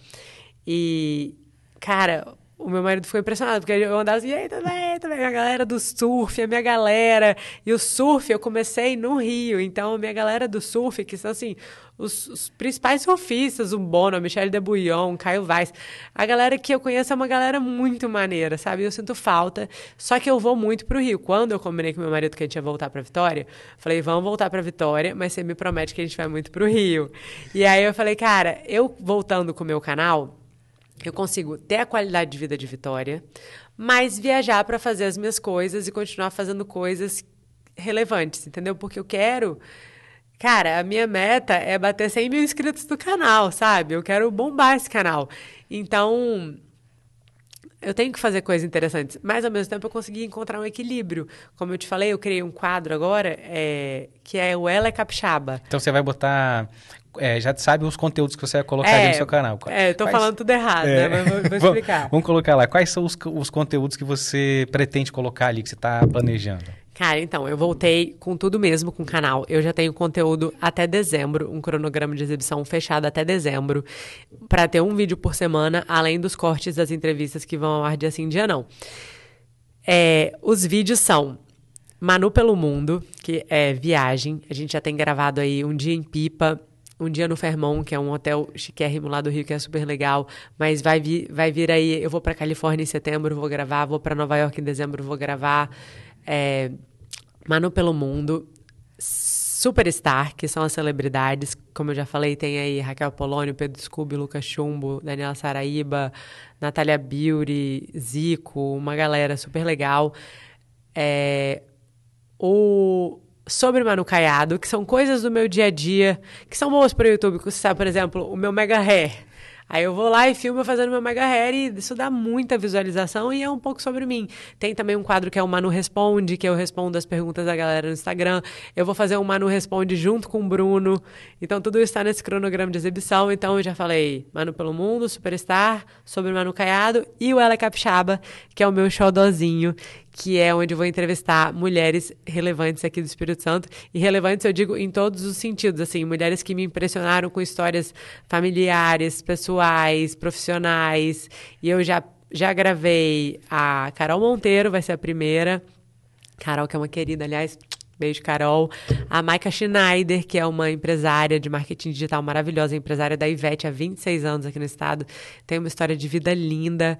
Speaker 2: E, cara, o meu marido ficou impressionado, porque eu andava assim, e também, também, a galera do surf, a minha galera. E o surf eu comecei no Rio, então a minha galera do surf, que são assim, os, os principais surfistas, o Bono, a Michelle de Bouillon, Caio Vaz. A galera que eu conheço é uma galera muito maneira, sabe? Eu sinto falta. Só que eu vou muito pro Rio. Quando eu combinei com meu marido que a gente ia voltar pra Vitória, falei, vamos voltar pra Vitória, mas você me promete que a gente vai muito pro Rio. E aí eu falei, cara, eu voltando com o meu canal eu consigo ter a qualidade de vida de Vitória, mas viajar para fazer as minhas coisas e continuar fazendo coisas relevantes, entendeu? Porque eu quero Cara, a minha meta é bater 100 mil inscritos no canal, sabe? Eu quero bombar esse canal. Então, eu tenho que fazer coisas interessantes, mas ao mesmo tempo eu consegui encontrar um equilíbrio. Como eu te falei, eu criei um quadro agora é, que é o Ela é Capixaba.
Speaker 1: Então você vai botar. É, já sabe os conteúdos que você vai colocar
Speaker 2: é,
Speaker 1: no seu canal.
Speaker 2: É, eu tô Quais... falando tudo errado, é. né? Mas vou, vou explicar.
Speaker 1: Vamos colocar lá. Quais são os, os conteúdos que você pretende colocar ali, que você está planejando?
Speaker 2: Cara, então, eu voltei com tudo mesmo com o canal. Eu já tenho conteúdo até dezembro, um cronograma de exibição fechado até dezembro, para ter um vídeo por semana, além dos cortes das entrevistas que vão ao ar dia sim, dia não. É, os vídeos são Manu pelo Mundo, que é viagem. A gente já tem gravado aí um dia em Pipa, um dia no Fermont, que é um hotel chiquérrimo lá do Rio, que é super legal. Mas vai vir, vai vir aí, eu vou para Califórnia em setembro, vou gravar. Vou para Nova York em dezembro, vou gravar. É, Manu pelo Mundo, Superstar, que são as celebridades, como eu já falei, tem aí Raquel Polônio, Pedro Scooby, Lucas Chumbo, Daniela Saraíba, Natália Beauty, Zico, uma galera super legal. É, o sobre Manu Caiado, que são coisas do meu dia a dia, que são boas para o YouTube. Você sabe, por exemplo, o meu mega hair. Aí eu vou lá e filmo fazendo meu mega hair e isso dá muita visualização e é um pouco sobre mim. Tem também um quadro que é o Manu Responde, que eu respondo as perguntas da galera no Instagram. Eu vou fazer um Manu Responde junto com o Bruno. Então tudo está nesse cronograma de exibição. Então eu já falei Manu pelo Mundo, Superstar, sobre o Manu Caiado e o Ela Capixaba, que é o meu xodózinho, que é onde eu vou entrevistar mulheres relevantes aqui do Espírito Santo. E relevantes eu digo em todos os sentidos, assim, mulheres que me impressionaram com histórias familiares, pessoais, profissionais. E eu já, já gravei a Carol Monteiro, vai ser a primeira. Carol, que é uma querida, aliás, Beijo, Carol. A Maika Schneider, que é uma empresária de marketing digital maravilhosa, empresária da Ivete há 26 anos aqui no estado. Tem uma história de vida linda.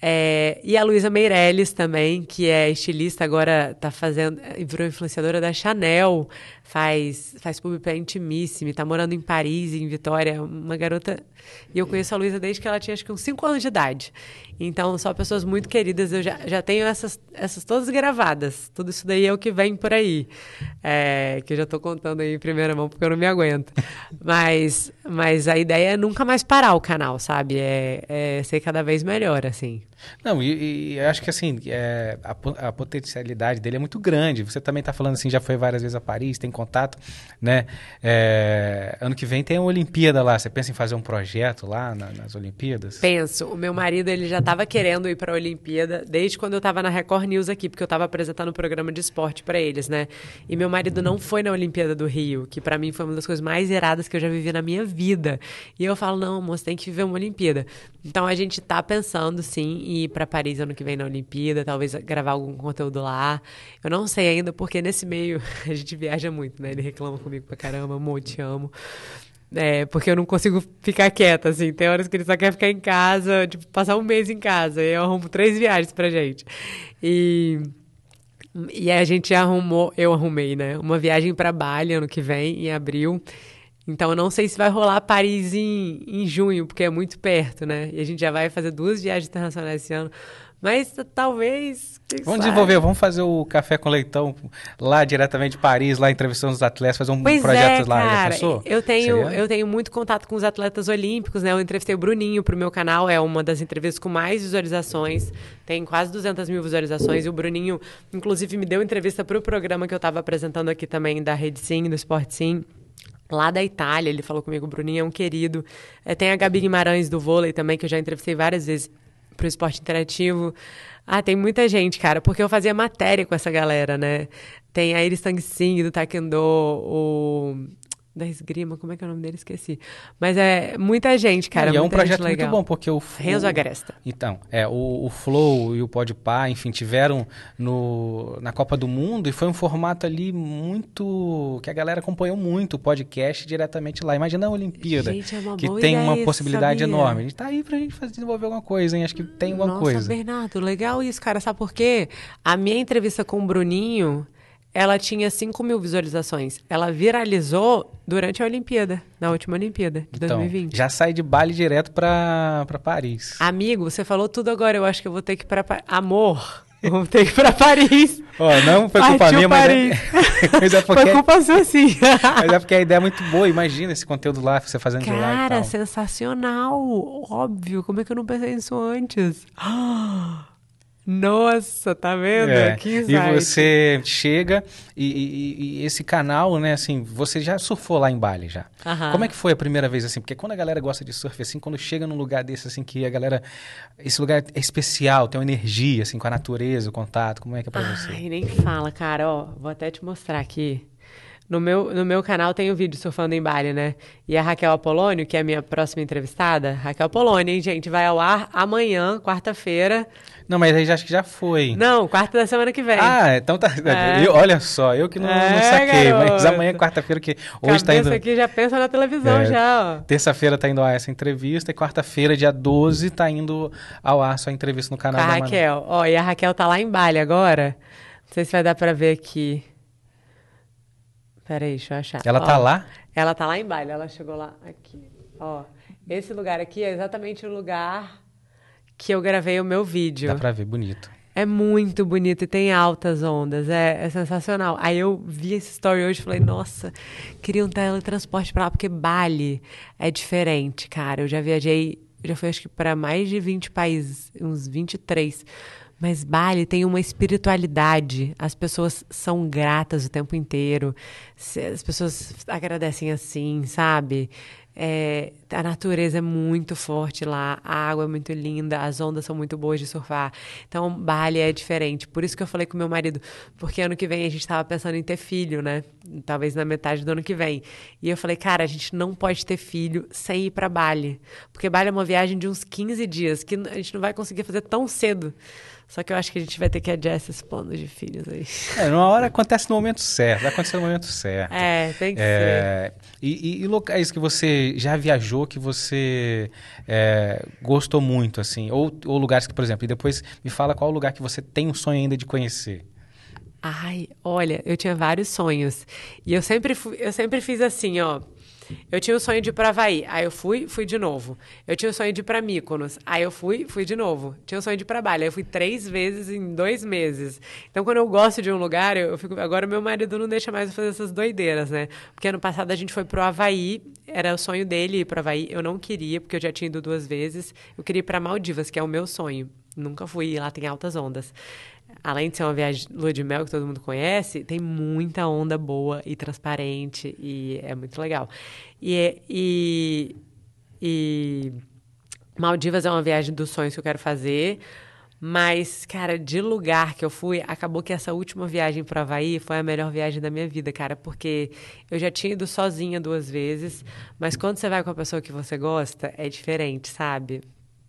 Speaker 2: É, e a Luísa Meirelles também, que é estilista, agora está fazendo, virou influenciadora da Chanel, faz, faz publi pra Intimissime, está morando em Paris, em Vitória, uma garota. E eu conheço a Luísa desde que ela tinha acho que uns 5 anos de idade. Então, são pessoas muito queridas, eu já, já tenho essas, essas todas gravadas. Tudo isso daí é o que vem por aí. É, que eu já estou contando aí em primeira mão porque eu não me aguento. mas, mas a ideia é nunca mais parar o canal, sabe? É, é ser cada vez melhor, assim.
Speaker 1: Não, e, e acho que assim, é, a, a, potencialidade dele é muito grande. Você também está falando assim, já foi várias vezes a Paris, tem contato, né? É, ano que vem tem a Olimpíada lá. Você pensa em fazer um projeto lá na, nas Olimpíadas?
Speaker 2: Penso. O meu marido, ele já estava querendo ir para a Olimpíada desde quando eu estava na Record News aqui, porque eu estava apresentando um programa de esporte para eles, né? E meu marido não foi na Olimpíada do Rio, que para mim foi uma das coisas mais iradas que eu já vivi na minha vida. E eu falo, não, moço, tem que viver uma Olimpíada. Então a gente está pensando, sim, ir para Paris ano que vem na Olimpíada, talvez gravar algum conteúdo lá. Eu não sei ainda, porque nesse meio a gente viaja muito, né? Ele reclama comigo pra caramba, amor, te amo. É, porque eu não consigo ficar quieta, assim. Tem horas que ele só quer ficar em casa, tipo, passar um mês em casa. E eu arrumo três viagens pra gente. E. E a gente arrumou, eu arrumei, né? Uma viagem para Bali ano que vem, em abril. Então, eu não sei se vai rolar Paris em, em junho, porque é muito perto, né? E a gente já vai fazer duas viagens internacionais esse ano. Mas talvez.
Speaker 1: Vamos sabe? desenvolver, vamos fazer o café com leitão lá diretamente de Paris, lá entrevistando os atletas, fazer um
Speaker 2: pois
Speaker 1: projeto
Speaker 2: é,
Speaker 1: lá.
Speaker 2: Cara? Eu tenho, eu tenho muito contato com os atletas olímpicos, né? Eu entrevistei o Bruninho pro meu canal, é uma das entrevistas com mais visualizações, tem quase 200 mil visualizações. E o Bruninho, inclusive, me deu entrevista pro programa que eu estava apresentando aqui também, da Rede Sim, do Sport Sim lá da Itália. Ele falou comigo, o Bruninho é um querido. É, tem a Gabi Guimarães do vôlei também, que eu já entrevistei várias vezes para o esporte interativo. Ah, tem muita gente, cara, porque eu fazia matéria com essa galera, né? Tem a Iris Tang Sing do Taekwondo, o da esgrima, como é que é o nome dele? Esqueci. Mas é muita gente, cara.
Speaker 1: E é um projeto muito bom, porque o.
Speaker 2: Renzo Agresta.
Speaker 1: Então, é, o, o Flow e o Podpah, enfim, tiveram no, na Copa do Mundo e foi um formato ali muito. que a galera acompanhou muito o podcast diretamente lá. Imagina a Olimpíada,
Speaker 2: gente, é
Speaker 1: que tem uma
Speaker 2: isso,
Speaker 1: possibilidade
Speaker 2: sabia?
Speaker 1: enorme. A gente tá aí pra gente fazer, desenvolver alguma coisa, hein? Acho que tem alguma
Speaker 2: Nossa,
Speaker 1: coisa.
Speaker 2: Bernardo, legal isso, cara. Sabe por quê? A minha entrevista com o Bruninho ela tinha 5 mil visualizações. Ela viralizou durante a Olimpíada, na última Olimpíada de
Speaker 1: Então,
Speaker 2: 2020.
Speaker 1: já sai de Bali direto pra, pra Paris.
Speaker 2: Amigo, você falou tudo agora. Eu acho que eu vou ter que ir pra. Pa- Amor, Vamos ter que ir pra Paris.
Speaker 1: Ó, não foi culpa
Speaker 2: Partiu
Speaker 1: minha, mas é,
Speaker 2: Paris.
Speaker 1: mas é porque,
Speaker 2: Foi culpa sua, sim.
Speaker 1: mas é porque a ideia é muito boa. Imagina esse conteúdo lá, você fazendo de lá
Speaker 2: Cara, sensacional. Óbvio. Como é que eu não pensei nisso antes? Nossa, tá vendo?
Speaker 1: É,
Speaker 2: Que
Speaker 1: e você chega e, e- e esse canal, né, assim, você já surfou lá em Bali já.
Speaker 2: Aham.
Speaker 1: Como é que foi a primeira vez, assim? Porque quando a galera gosta de surf, assim, quando chega num lugar desse, assim, que a galera... Esse lugar é especial, tem uma energia, assim, com a natureza, o contato, como é que é pra você?
Speaker 2: Ai, nem fala, cara. Ó, vou até te mostrar aqui. No meu, no meu canal tem o vídeo surfando em Bali, né? E a Raquel Apolônio, que é a minha próxima entrevistada, Raquel Apolônio, hein, gente? Vai ao ar amanhã, quarta-feira.
Speaker 1: Não, mas aí já acho que já foi.
Speaker 2: Não, quarta da semana que vem.
Speaker 1: Ah, então tá.
Speaker 2: É.
Speaker 1: Eu- olha só, eu que não, não
Speaker 2: É,
Speaker 1: saquei, mas
Speaker 2: garoto.
Speaker 1: amanhã, quarta-feira, que hoje tá
Speaker 2: Cabeça
Speaker 1: indo.
Speaker 2: aqui já pensa na televisão
Speaker 1: É.
Speaker 2: já, ó.
Speaker 1: Terça-feira tá indo ao ar essa entrevista, e quarta-feira, dia 12, tá indo ao ar sua entrevista no canal
Speaker 2: a. Raquel. Ó, e a Raquel tá lá em Bali agora. Não sei se vai dar pra ver aqui. Peraí, deixa eu achar.
Speaker 1: Ela
Speaker 2: Ó,
Speaker 1: tá lá?
Speaker 2: Ela tá lá em Bali, ela chegou lá aqui. Ó, esse lugar aqui é exatamente o lugar que eu gravei o meu vídeo.
Speaker 1: Dá pra ver, bonito.
Speaker 2: É muito bonito e tem altas ondas, é, é sensacional. Aí eu vi esse story hoje e falei, nossa, queria um teletransporte pra lá, porque Bali é diferente, cara. Eu já viajei, já fui acho que para mais de 20 países, uns 23. Mas Bali tem uma espiritualidade. As pessoas são gratas o tempo inteiro. As pessoas agradecem assim, sabe? É, a natureza é muito forte lá, a água é muito linda, as ondas são muito boas de surfar. Então, Bali é diferente. Por isso que eu falei com meu marido, porque ano que vem a gente estava pensando em ter filho, né? Talvez na metade do ano que vem. E eu falei, cara, a gente não pode ter filho sem ir para Bali. Porque Bali é uma viagem de uns 15 dias, que a gente não vai conseguir fazer tão cedo. Só que eu acho que a gente vai ter que adiar esses planos de filhos aí.
Speaker 1: É, numa hora acontece no momento certo, vai acontecer no momento certo.
Speaker 2: É, tem que ser.
Speaker 1: É, e, e- e locais que você já viajou que você é, gostou muito, assim? Ou, ou lugares que, por exemplo, e depois me fala qual lugar que você tem um sonho ainda de conhecer.
Speaker 2: Ai, olha, eu tinha vários sonhos. E eu sempre, fui, eu sempre fiz assim, ó. Eu tinha o sonho de ir para Havaí, aí eu fui, fui de novo. Eu tinha o sonho de ir para Mykonos, aí eu fui, fui de novo. Tinha o sonho de ir para Bali, aí eu fui três vezes em dois meses. Então, quando eu gosto de um lugar, eu, fico. Agora, meu marido não deixa mais eu fazer essas doideiras, né? Porque ano passado a gente foi pro Havaí, era o sonho dele ir pro Havaí. Eu não queria, porque eu já tinha ido duas vezes. Eu queria ir para Maldivas, que é o meu sonho. Nunca fui, lá tem altas ondas além de ser uma viagem lua de mel que todo mundo conhece, tem muita onda boa e transparente e é muito legal. E, é- e, e Maldivas é uma viagem dos sonhos que eu quero fazer. Mas, cara, de lugar que eu fui, acabou que essa última viagem para Havaí foi a melhor viagem da minha vida, cara, porque eu já tinha ido sozinha duas vezes, mas quando você vai com a pessoa que você gosta, é diferente, sabe?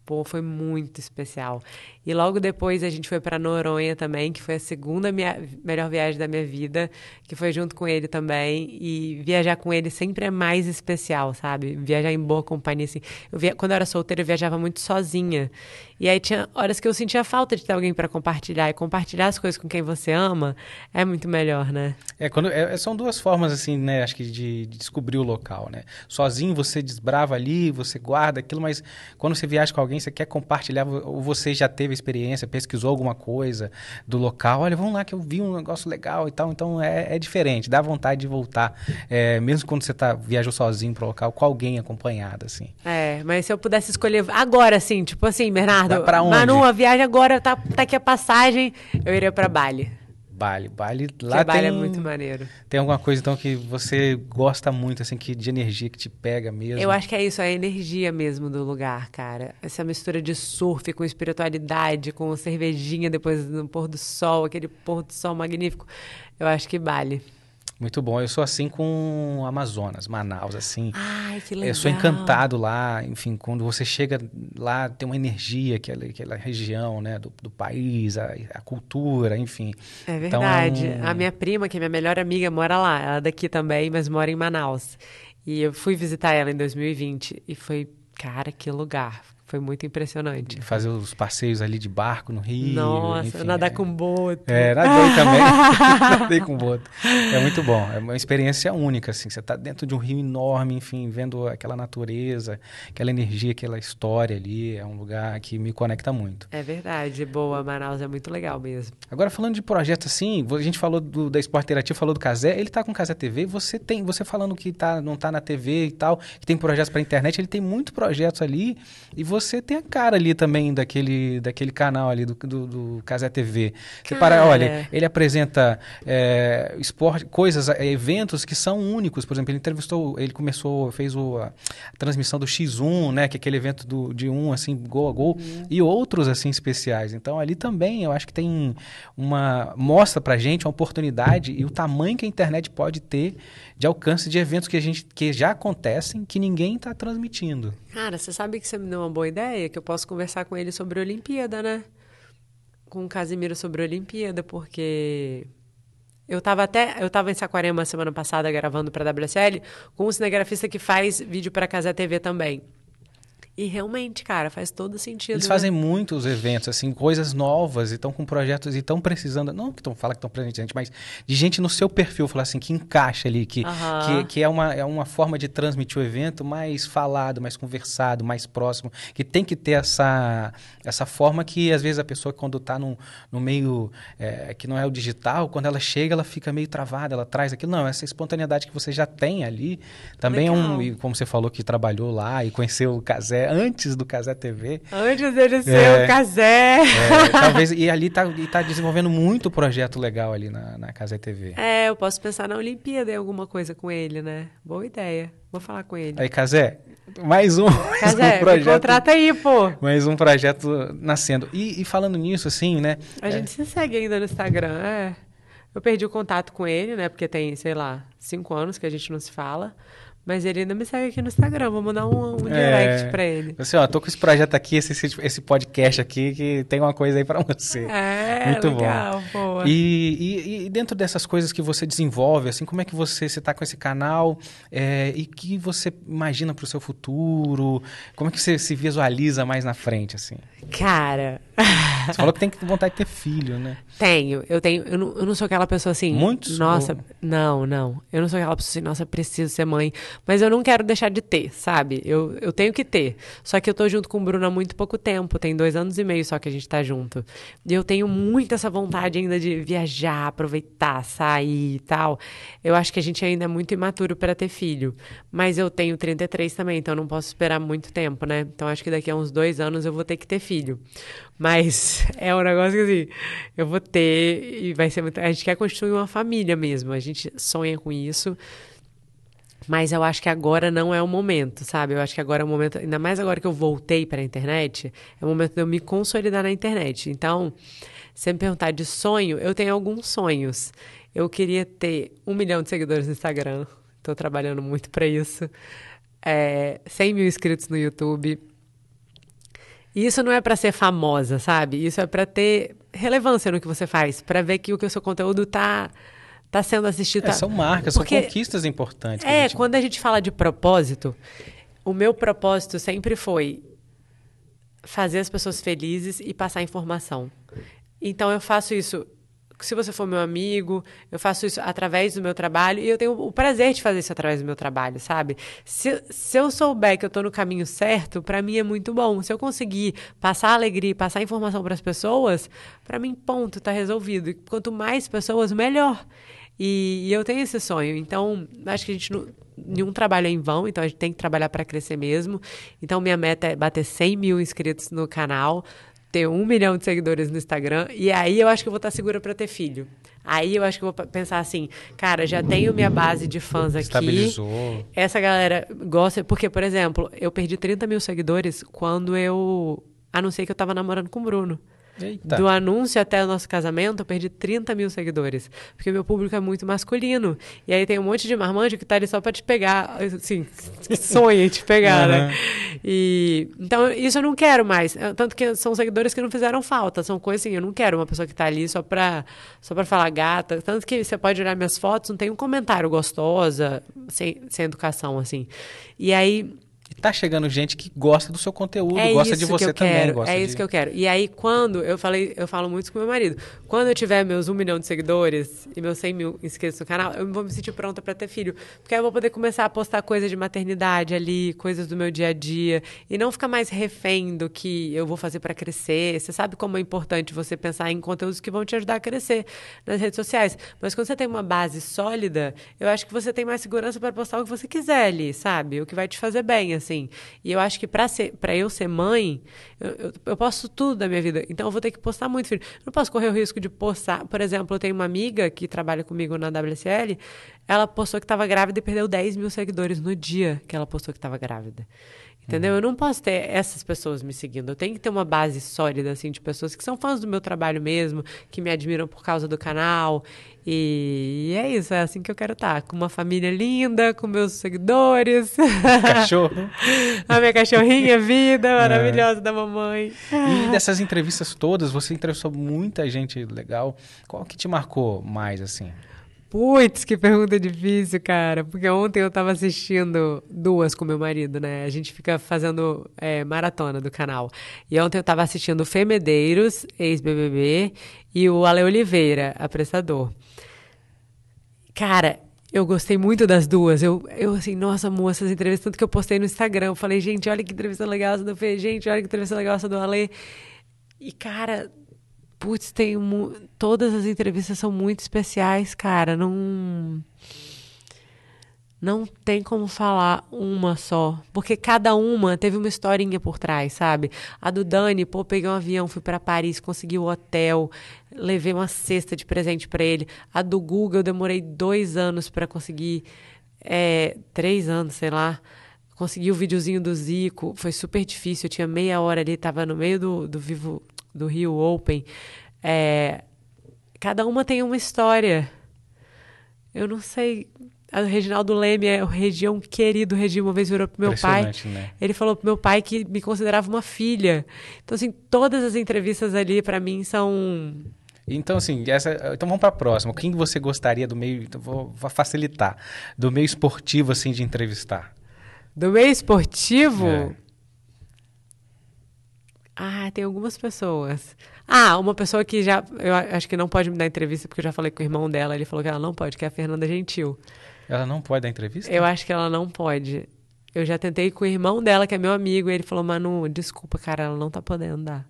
Speaker 2: Pô, foi muito especial. E logo depois a gente foi para Noronha também, que foi a segunda minha, melhor viagem da minha vida, que foi junto com ele também. E viajar com ele sempre é mais especial, sabe? Viajar em boa companhia, assim. Eu via, quando eu era solteira, eu viajava muito sozinha. E aí tinha horas que eu sentia falta de ter alguém para compartilhar. E compartilhar as coisas com quem você ama é muito melhor, né?
Speaker 1: É, quando, é, são duas formas, assim, né, acho que de, de descobrir o local, né? Sozinho você desbrava ali, você guarda aquilo, mas quando você viaja com alguém, você quer compartilhar, ou você já teve experiência, pesquisou alguma coisa do local, olha, vamos lá que eu vi um negócio legal e tal, então é, é diferente, dá vontade de voltar, é, mesmo quando você tá, viajou sozinho pro local, com alguém acompanhado, assim.
Speaker 2: É, mas se eu pudesse escolher agora, assim, tipo assim, Bernardo,
Speaker 1: Vai pra onde?
Speaker 2: Manu, a viagem agora, tá, tá aqui a passagem, eu iria para Bali.
Speaker 1: Bali, Bali, lá
Speaker 2: Bali
Speaker 1: tem,
Speaker 2: é muito maneiro.
Speaker 1: tem alguma coisa, então, que você gosta muito, assim, que, de energia que te pega mesmo.
Speaker 2: Eu acho que é isso, a energia mesmo do lugar, cara. Essa mistura de surf com espiritualidade, com cervejinha depois no pôr do sol, aquele pôr do sol magnífico. Eu acho que Bali.
Speaker 1: Muito bom. Eu sou assim com Amazonas, Manaus, assim.
Speaker 2: Ai, que legal.
Speaker 1: Eu sou encantado lá, enfim, quando você chega lá, tem uma energia, aquela, aquela região, né, do, do país, a, a cultura, enfim.
Speaker 2: É
Speaker 1: Então,
Speaker 2: verdade.
Speaker 1: um-
Speaker 2: A minha prima, que é minha melhor amiga, mora lá. Ela é daqui também, mas mora em Manaus. E eu fui visitar ela em 2020 e foi, cara, que lugar. Foi muito impressionante.
Speaker 1: Fazer os passeios ali de barco no Rio.
Speaker 2: Nossa,
Speaker 1: enfim,
Speaker 2: nadar
Speaker 1: é.
Speaker 2: com boto.
Speaker 1: É, nadei também. nadei com boto. É muito bom. É uma experiência única, assim. Você está dentro de um rio enorme, enfim, vendo aquela natureza, aquela energia, aquela história ali. É um lugar que me conecta muito.
Speaker 2: É verdade. Boa, Manaus é muito legal mesmo.
Speaker 1: Agora, falando de projetos assim, a gente falou do, da Esporte Interativo, falou do Casé. Ele está com o Casé TV. Você tem, você falando que tá, não está na TV e tal, que tem projetos para internet, ele tem muitos projetos ali. E você tem a cara ali também daquele, daquele canal ali do, do, do Casé TV. Você para, olha, ele apresenta é, esporte, coisas, é, eventos que são únicos. Por exemplo, ele entrevistou, ele começou, fez o, a, a transmissão do X1, né? Que é aquele evento do, de um, assim, gol a gol, uhum. e outros, assim, especiais. Então, ali também eu acho que tem uma. mostra pra gente uma oportunidade e o tamanho que a internet pode ter de alcance de eventos que a gente que já acontecem que ninguém está transmitindo.
Speaker 2: Cara, você sabe que você me deu uma boa ideia que eu posso conversar com ele sobre a Olimpíada, né? Com o Casimiro sobre a Olimpíada, porque eu estava até eu tava em Saquarema semana passada gravando para a WSL com um cinegrafista que faz vídeo para Casa TV também. E realmente, cara, faz todo sentido.
Speaker 1: Eles
Speaker 2: né?
Speaker 1: fazem muitos eventos, assim, coisas novas, e estão com projetos e estão precisando, não que estão fala que estão presentes, mas de gente no seu perfil, falar assim, que encaixa ali, que, que, que, é, uma, é uma forma de transmitir o evento mais falado, mais conversado, mais próximo, que tem que ter essa, essa forma que, às vezes, a pessoa, quando está no, no meio é, que não é o digital, quando ela chega, ela fica meio travada, ela traz aquilo. Não, essa espontaneidade que você já tem ali, também Legal. é um, e como você falou que trabalhou lá e conheceu o Casé, antes do Casé TV.
Speaker 2: Antes dele ser é, o Casé.
Speaker 1: É, talvez, e ali tá, e tá desenvolvendo muito projeto legal ali na, na Casé TV.
Speaker 2: É, eu posso pensar na Olimpíada em alguma coisa com ele, né? Boa ideia. Vou falar com ele.
Speaker 1: Aí, Casé, mais um, mais
Speaker 2: Casé,
Speaker 1: um projeto.
Speaker 2: contrata aí, pô.
Speaker 1: Mais um projeto nascendo. E, e falando nisso, assim, né?
Speaker 2: A é... gente se segue ainda no Instagram, é. Eu perdi o contato com ele, né? Porque tem, sei lá, cinco anos que a gente não se fala. Mas ele ainda me segue aqui no Instagram. Vou mandar um, um direct é, pra ele.
Speaker 1: Assim, ó, tô com esse projeto aqui, esse, esse podcast aqui, que tem uma coisa aí pra você.
Speaker 2: É, Muito legal, bom. Boa.
Speaker 1: E, e, e, dentro dessas coisas que você desenvolve, assim, como é que você está com esse canal é, e que você imagina pro seu futuro? Como é que você se visualiza mais na frente, assim?
Speaker 2: Cara...
Speaker 1: Você falou que tem vontade de ter filho, né?
Speaker 2: Tenho. Eu tenho. Eu não, eu não sou aquela pessoa assim.
Speaker 1: Muitos?
Speaker 2: Nossa, ou... não, não. Eu não sou aquela pessoa assim, nossa, preciso ser mãe. Mas eu não quero deixar de ter, sabe? Eu, eu tenho que ter. Só que eu tô junto com o Bruno há muito pouco tempo. Tem dois anos e meio só que a gente tá junto. E eu tenho muito essa vontade ainda de viajar, aproveitar, sair e tal. Eu acho que a gente ainda é muito imaturo para ter filho. Mas eu tenho 33 também, então não posso esperar muito tempo, né? Então acho que daqui a uns dois anos eu vou ter que ter filho. Mas é um negócio que assim, eu vou ter e vai ser muito. A gente quer construir uma família mesmo, a gente sonha com isso. Mas eu acho que agora não é o momento, sabe? Eu acho que agora é o momento, ainda mais agora que eu voltei para a internet, é o momento de eu me consolidar na internet. Então, se me perguntar de sonho, eu tenho alguns sonhos. Eu queria ter um milhão de seguidores no Instagram, estou trabalhando muito para isso. É, 100 mil inscritos no YouTube, e isso não é para ser famosa, sabe? Isso é para ter relevância no que você faz, para ver que o que o seu conteúdo tá tá sendo assistido.
Speaker 1: É,
Speaker 2: tá...
Speaker 1: São marcas, Porque, são conquistas importantes.
Speaker 2: É,
Speaker 1: a gente...
Speaker 2: quando a gente fala de propósito, o meu propósito sempre foi fazer as pessoas felizes e passar informação. Então eu faço isso se você for meu amigo, eu faço isso através do meu trabalho e eu tenho o prazer de fazer isso através do meu trabalho, sabe? Se, se eu souber que eu estou no caminho certo, para mim é muito bom. Se eu conseguir passar alegria, passar informação para as pessoas, para mim, ponto, está resolvido. E quanto mais pessoas, melhor. E, e, eu tenho esse sonho. Então, acho que a gente não, nenhum trabalho é em vão, então a gente tem que trabalhar para crescer mesmo. Então, minha meta é bater 100 mil inscritos no canal ter um milhão de seguidores no Instagram, e aí eu acho que eu vou estar segura para ter filho. Aí eu acho que eu vou pensar assim, cara, já tenho minha base de fãs aqui.
Speaker 1: Estabilizou.
Speaker 2: Essa galera gosta. Porque, por exemplo, eu perdi 30 mil seguidores quando eu anunciei que eu estava namorando com o Bruno.
Speaker 1: Eita.
Speaker 2: Do anúncio até o nosso casamento, eu perdi 30 mil seguidores. Porque meu público é muito masculino. E aí tem um monte de marmanjo que tá ali só pra te pegar, assim, sonha em te pegar, uhum. né? E, então, isso eu não quero mais. Tanto que são seguidores que não fizeram falta. São coisas assim, eu não quero uma pessoa que tá ali só pra, só pra falar gata. Tanto que você pode olhar minhas fotos, não tem um comentário gostosa, sem, sem educação, assim. E aí
Speaker 1: tá chegando gente que gosta do seu conteúdo,
Speaker 2: é
Speaker 1: gosta de você também.
Speaker 2: Quero,
Speaker 1: gosta
Speaker 2: é
Speaker 1: de...
Speaker 2: isso que eu quero. E aí, quando eu falei, eu falo muito com meu marido, quando eu tiver meus um milhão de seguidores e meus 100 mil inscritos no canal, eu vou me sentir pronta para ter filho. Porque aí eu vou poder começar a postar coisas de maternidade ali, coisas do meu dia a dia, e não ficar mais refém do que eu vou fazer para crescer. Você sabe como é importante você pensar em conteúdos que vão te ajudar a crescer nas redes sociais. Mas quando você tem uma base sólida, eu acho que você tem mais segurança para postar o que você quiser ali, sabe? O que vai te fazer bem, assim. E eu acho que para eu ser mãe, eu, eu, eu, posto tudo da minha vida. Então eu vou ter que postar muito, filho. Eu não posso correr o risco de postar. Por exemplo, eu tenho uma amiga que trabalha comigo na WSL, ela postou que estava grávida e perdeu 10 mil seguidores no dia que ela postou que estava grávida. Entendeu? Eu não posso ter essas pessoas me seguindo. Eu tenho que ter uma base sólida, assim, de pessoas que são fãs do meu trabalho mesmo, que me admiram por causa do canal. E é isso, é assim que eu quero estar. Com uma família linda, com meus seguidores.
Speaker 1: Cachorro.
Speaker 2: A minha cachorrinha vida é. maravilhosa é. da mamãe.
Speaker 1: E dessas entrevistas todas, você entrevistou muita gente legal. Qual que te marcou mais, assim?
Speaker 2: Putz, que pergunta difícil, cara. Porque ontem eu tava assistindo duas com meu marido, né? A gente fica fazendo é, maratona do canal. E ontem eu tava assistindo o Fê Medeiros, ex-BBB, e o Ale Oliveira, apressador. Cara, eu gostei muito das duas. Eu, eu assim, nossa, amor, essas entrevistas, tanto que eu postei no Instagram. Eu falei, gente, olha que entrevista legal essa do Fê. Gente, olha que entrevista legal essa do Ale. E, cara, Putz, tem um, todas as entrevistas são muito especiais, cara. Não não tem como falar uma só, porque cada uma teve uma historinha por trás, sabe? A do Dani, pô, peguei um avião, fui para Paris, consegui o um hotel, levei uma cesta de presente para ele. A do Google, eu demorei dois anos para conseguir, é, três anos, sei lá. Consegui o videozinho do Zico, foi super difícil. Eu tinha meia hora ali, tava no meio do, do Vivo do Rio Open, é, cada uma tem uma história. Eu não sei. O Reginaldo Leme é o Região querido. O Região uma vez virou pro meu pai. Né? Ele falou pro meu pai que me considerava uma filha. Então, assim, todas as entrevistas ali, para mim, são.
Speaker 1: Então, assim, essa, então vamos para a próxima. Quem você gostaria do meio. Então vou, vou facilitar. Do meio esportivo, assim, de entrevistar?
Speaker 2: Do meio esportivo? É. Ah, tem algumas pessoas. Ah, uma pessoa que já. Eu acho que não pode me dar entrevista, porque eu já falei com o irmão dela, ele falou que ela não pode, que é a Fernanda Gentil.
Speaker 1: Ela não pode dar entrevista?
Speaker 2: Eu acho que ela não pode. Eu já tentei com o irmão dela, que é meu amigo, e ele falou, Manu, desculpa, cara, ela não tá podendo dar.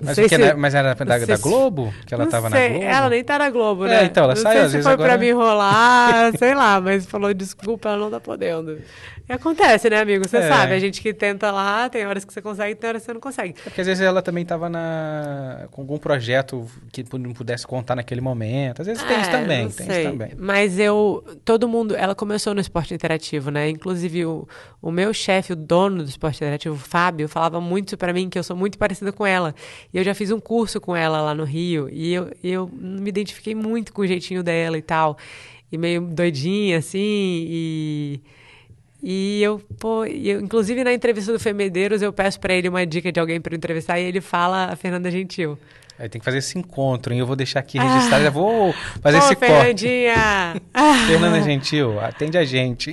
Speaker 1: Mas, se... Né, mas era da, da, Globo? Que ela não tava sei. na Globo?
Speaker 2: Ela nem tá na Globo, é, né?
Speaker 1: É, então, ela
Speaker 2: não
Speaker 1: sai
Speaker 2: sei
Speaker 1: às
Speaker 2: se
Speaker 1: vezes
Speaker 2: foi
Speaker 1: agora...
Speaker 2: pra me enrolar, sei lá, mas falou, desculpa, ela não tá podendo. E acontece, né, amigo? Você é. sabe, a gente que tenta lá, tem horas que você consegue, tem horas que você não consegue.
Speaker 1: É porque às vezes ela também estava na... com algum projeto que não pudesse contar naquele momento. Às vezes é, tem isso também, tem isso também.
Speaker 2: Mas eu, todo mundo, ela começou no esporte interativo, né? Inclusive o, o meu chefe, o dono do esporte interativo, o Fábio, falava muito para mim que eu sou muito parecida com ela. E eu já fiz um curso com ela lá no Rio, e eu, eu me identifiquei muito com o jeitinho dela e tal. E meio doidinha, assim, e e eu, pô, eu, inclusive na entrevista do Femedeiros, eu peço para ele uma dica de alguém para entrevistar e ele fala a Fernanda Gentil.
Speaker 1: Aí tem que fazer esse encontro, hein? Eu vou deixar aqui registrado, ah, já vou fazer
Speaker 2: pô,
Speaker 1: esse
Speaker 2: Fernandinha.
Speaker 1: corte. Fernanda Gentil, atende a gente.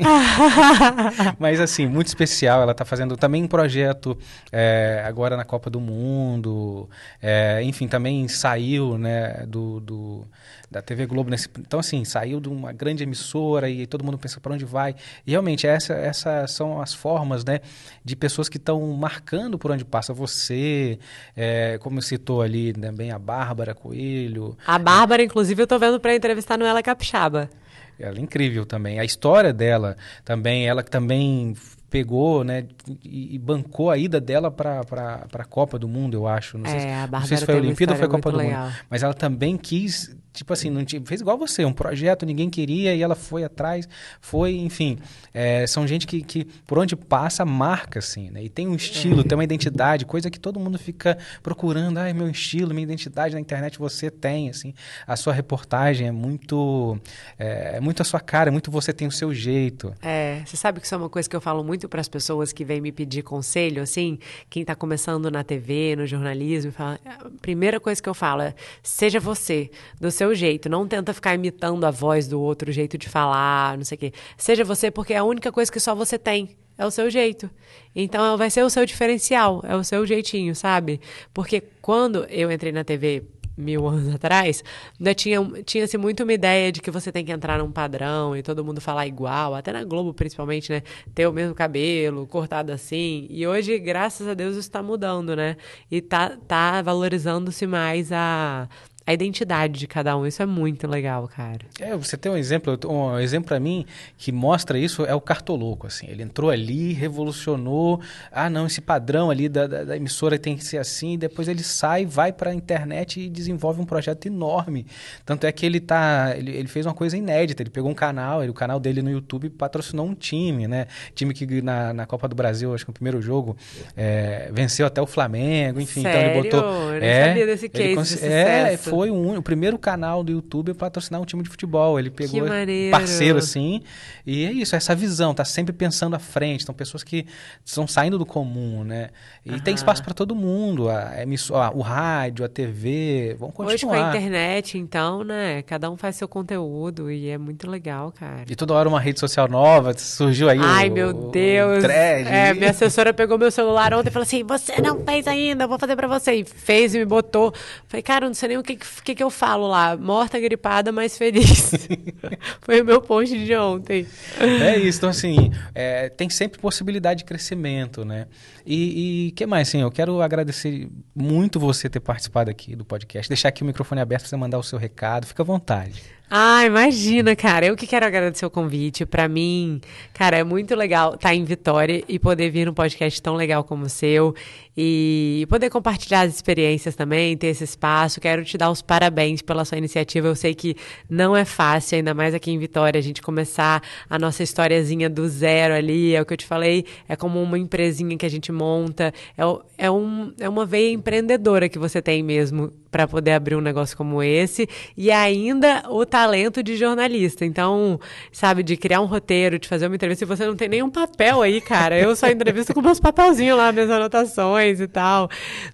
Speaker 1: Mas assim, muito especial. Ela está fazendo também um projeto é, agora na Copa do Mundo. É, enfim, também saiu né, do, do da TV Globo. Nesse, então, assim, saiu de uma grande emissora e todo mundo pensa para onde vai. E realmente, essas essa são as formas né, de pessoas que estão marcando por onde passa você, é, como citou ali também a Bárbara Coelho.
Speaker 2: A Bárbara, inclusive, eu estou vendo para entrevistar no Ela Capixaba.
Speaker 1: Ela é incrível também. A história dela também, ela que também pegou, né, e, e, bancou a ida dela para a Copa do Mundo, eu acho. Não,
Speaker 2: é,
Speaker 1: sei,
Speaker 2: se,
Speaker 1: não sei se foi a Olimpíada ou foi a Copa do
Speaker 2: legal.
Speaker 1: Mundo. Mas ela também quis tipo assim, não tinha, fez igual você, um projeto, ninguém queria e ela foi atrás, foi, enfim, é, são gente que, que por onde passa marca, assim, né? E tem um estilo, é. tem uma identidade, coisa que todo mundo fica procurando, ai, meu estilo, minha identidade na internet você tem, assim, a sua reportagem é muito, é, é muito a sua cara, é muito você tem o seu jeito.
Speaker 2: É, você sabe que isso é uma coisa que eu falo muito para as pessoas que vêm me pedir conselho, assim, quem está começando na TV, no jornalismo, fala, a primeira coisa que eu falo é, seja você, do seu jeito. Não tenta ficar imitando a voz do outro, jeito de falar, não sei o quê. Seja você, porque é a única coisa que só você tem. é o seu jeito. Então vai ser o seu diferencial, é o seu jeitinho, sabe? Porque quando eu entrei na TV mil anos atrás, tinha, tinha-se muito uma ideia de que você tem que entrar num padrão e todo mundo falar igual, até na Globo principalmente, né? Ter o mesmo cabelo, cortado assim. E hoje, graças a Deus, isso está mudando, né? E tá, tá valorizando-se mais a a identidade de cada um. Isso é muito legal, cara.
Speaker 1: É, você tem um exemplo, um exemplo para mim que mostra isso é o Cartoloco, assim. Ele entrou ali, revolucionou. Ah, não, esse padrão ali da, da, da emissora tem que ser assim. depois ele sai, vai para a internet e desenvolve um projeto enorme. Tanto é que ele tá, ele, ele, fez uma coisa inédita. Ele pegou um canal, ele, o canal dele no YouTube patrocinou um time, né? Time que na, na Copa do Brasil, acho que no primeiro jogo é, venceu até o Flamengo, enfim.
Speaker 2: Sério?
Speaker 1: Então ele botou.
Speaker 2: Eu não é, sabia desse case.
Speaker 1: É, foi foi um, o primeiro canal do YouTube a patrocinar um time de futebol. Ele pegou parceiro assim. E é isso, essa visão, tá sempre pensando à frente. São pessoas que estão saindo do comum, né? E tem espaço para todo mundo. A, o rádio, a TV, vão continuar.
Speaker 2: Hoje com a internet, então, né? Cada um faz seu conteúdo e é muito legal, cara.
Speaker 1: E toda hora uma rede social nova, surgiu aí
Speaker 2: Ai,
Speaker 1: o,
Speaker 2: meu Deus.
Speaker 1: O.
Speaker 2: É, minha assessora pegou meu celular ontem e falou assim: você não fez ainda, eu vou fazer para você. E fez e me botou. Falei, cara, não sei nem o que, que, que eu falo lá. Morta, gripada, mas feliz. Foi o meu post de ontem.
Speaker 1: É isso, então assim, é, tem sempre possibilidade de crescimento, né? E o que mais, assim, eu quero agradecer muito você ter participado aqui do podcast, deixar aqui o microfone aberto para você mandar o seu recado, fica à vontade.
Speaker 2: Ah, imagina, cara. Eu que quero agradecer o convite. Para mim, cara, é muito legal estar em Vitória e poder vir num podcast tão legal como o seu e poder compartilhar as experiências também, ter esse espaço. Quero te dar os parabéns pela sua iniciativa. Eu sei que não é fácil, ainda mais aqui em Vitória, a gente começar a nossa historiazinha do zero ali. É o que eu te falei, é como uma empresinha que a gente monta. É, é, um, é uma veia empreendedora que você tem mesmo para poder abrir um negócio como esse e ainda o talento de jornalista. Então, sabe, de criar um roteiro, de fazer uma entrevista, e você não tem nenhum papel aí, cara. Eu só entrevisto com meus papelzinhos lá, minhas anotações e tal.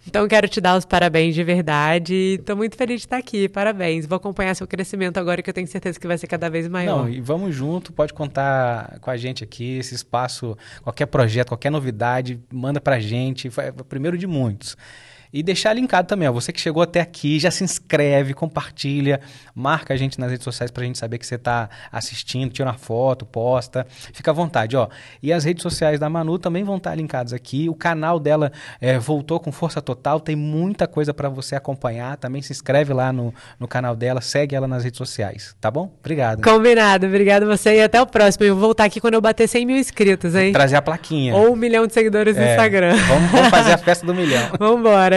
Speaker 2: Então, quero te dar os parabéns de verdade. Estou muito feliz de estar aqui. Parabéns. Vou acompanhar seu crescimento agora que eu tenho certeza que vai ser cada vez maior.
Speaker 1: Não, e vamos junto, pode contar com a gente aqui, esse espaço, qualquer projeto, qualquer novidade, manda pra gente. É o primeiro de muitos. E deixar linkado também, ó, você que chegou até aqui, já se inscreve, compartilha, marca a gente nas redes sociais para a gente saber que você está assistindo, tira uma foto, posta, fica à vontade, ó. E as redes sociais da Manu também vão estar tá linkadas aqui. O canal dela é, voltou com força total, tem muita coisa para você acompanhar. Também se inscreve lá no, no canal dela, segue ela nas redes sociais, tá bom? Obrigado.
Speaker 2: Combinado, obrigado você e até o próximo. Eu vou voltar aqui quando eu bater 100 mil inscritos, hein?
Speaker 1: Trazer a plaquinha.
Speaker 2: Ou um milhão de seguidores no
Speaker 1: é,
Speaker 2: Instagram.
Speaker 1: Vamos, vamos fazer a festa do milhão.
Speaker 2: Vambora.